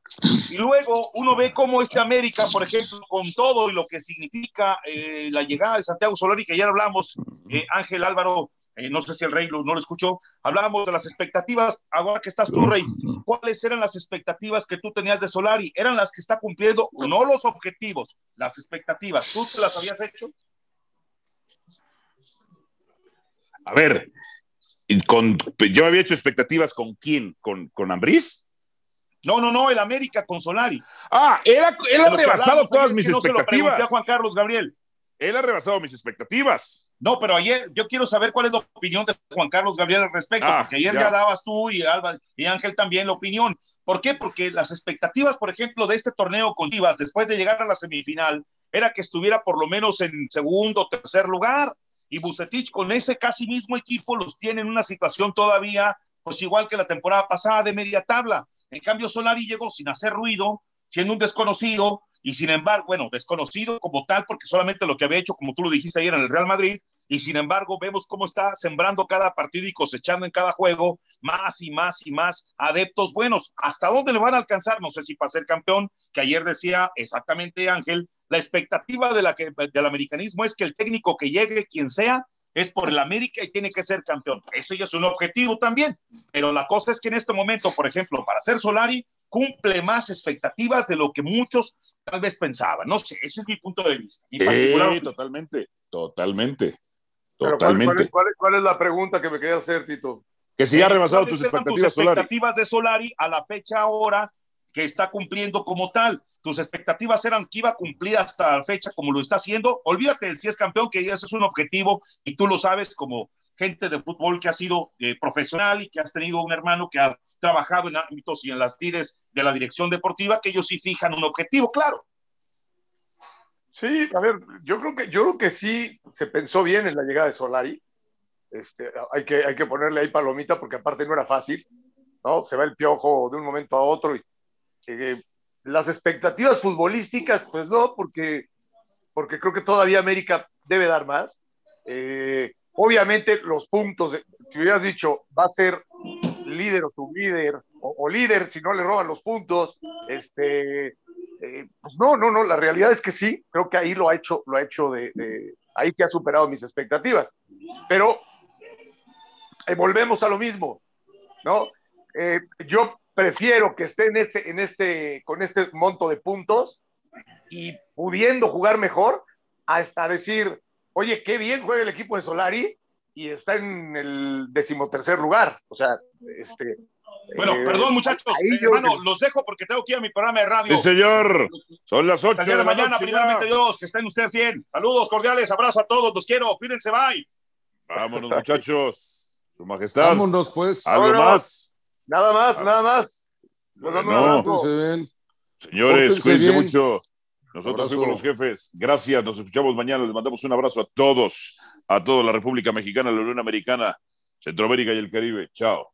Y luego uno ve cómo este América, por ejemplo, con todo y lo que significa eh, la llegada de Santiago Solari, que ayer hablamos, eh, Ángel Álvaro, eh, no sé si el rey no lo escuchó, hablábamos de las expectativas, ahora que estás tú, rey, ¿cuáles eran las expectativas que tú tenías de Solari? ¿Eran las que está cumpliendo, no los objetivos, las expectativas? ¿Tú te las habías hecho? A ver, con, yo había hecho expectativas con quién, con, con Ambriz. No, no, no, el América con Solari. Ah, él ha, él ha rebasado todas mis no expectativas. Se lo a Juan Carlos Gabriel. Él ha rebasado mis expectativas. No, pero ayer yo quiero saber cuál es la opinión de Juan Carlos Gabriel al respecto, ah, porque ayer ya. ya. dabas tú y Álvaro y Ángel también la opinión. ¿Por qué? Porque las expectativas, por ejemplo, de este torneo con Chivas, después de llegar a la semifinal, era que estuviera por lo menos en segundo o tercer lugar. Y Bucetich con ese casi mismo equipo los tiene en una situación todavía, pues igual que la temporada pasada de media tabla. En cambio, Solari llegó sin hacer ruido, siendo un desconocido, y sin embargo, bueno, desconocido como tal, porque solamente lo que había hecho, como tú lo dijiste ayer en el Real Madrid, y sin embargo vemos cómo está sembrando cada partido y cosechando en cada juego más y más y más adeptos buenos. ¿Hasta dónde le van a alcanzar? No sé si para ser campeón, que ayer decía exactamente Ángel, la expectativa de la que, del americanismo es que el técnico que llegue, quien sea, es por el América y tiene que ser campeón. Eso ya es un objetivo también, pero la cosa es que en este momento, por ejemplo, para ser Solari, cumple más expectativas de lo que muchos tal vez pensaban. No sé, ese es mi punto de vista. Sí, particular... totalmente, totalmente. Totalmente. ¿cuál, es, cuál, es, ¿Cuál es la pregunta que me quería hacer, Tito? Que si ha rebasado tus expectativas, tus expectativas de Solari a la fecha ahora que está cumpliendo como tal. Tus expectativas eran que iba a cumplir hasta la fecha como lo está haciendo. Olvídate si es campeón, que ese es un objetivo y tú lo sabes como gente de fútbol que ha sido eh, profesional y que has tenido un hermano que ha trabajado en ámbitos y en las tides de la dirección deportiva, que ellos sí fijan un objetivo, claro. Sí, a ver, yo creo que, yo creo que sí se pensó bien en la llegada de Solari. Este, hay, que, hay que ponerle ahí palomita porque aparte no era fácil, ¿no? Se va el piojo de un momento a otro y eh, las expectativas futbolísticas, pues no, porque, porque creo que todavía América debe dar más. Eh, obviamente los puntos, si hubieras dicho, va a ser líder o sublíder, o, o líder si no le roban los puntos, este, eh, pues no, no, no, la realidad es que sí, creo que ahí lo ha hecho, lo ha hecho de, de ahí que ha superado mis expectativas. Pero eh, volvemos a lo mismo, ¿no? Eh, yo prefiero que esté en este, en este, con este monto de puntos y pudiendo jugar mejor, hasta decir, oye, qué bien juega el equipo de Solari y está en el decimotercer lugar. O sea, este. Bueno, eh, perdón, muchachos, yo- hermano, los dejo porque tengo que ir a mi programa de radio. Sí, señor. Son las Hasta 8 el día de la mañana, noche. primeramente ya. Dios, que estén ustedes bien. Saludos cordiales, abrazo a todos, los quiero, cuídense, bye. Vámonos, muchachos. Su majestad. Vámonos, pues. ¿Algo Vámonos. más? Nada más, nada más. Nos Bueno. bien. Señores, Pórtense cuídense bien. mucho. Nosotros Abrazo. fuimos los jefes. Gracias, nos escuchamos mañana. Les mandamos un abrazo a todos, a toda la República Mexicana, la Unión Americana, Centroamérica y el Caribe. Chao.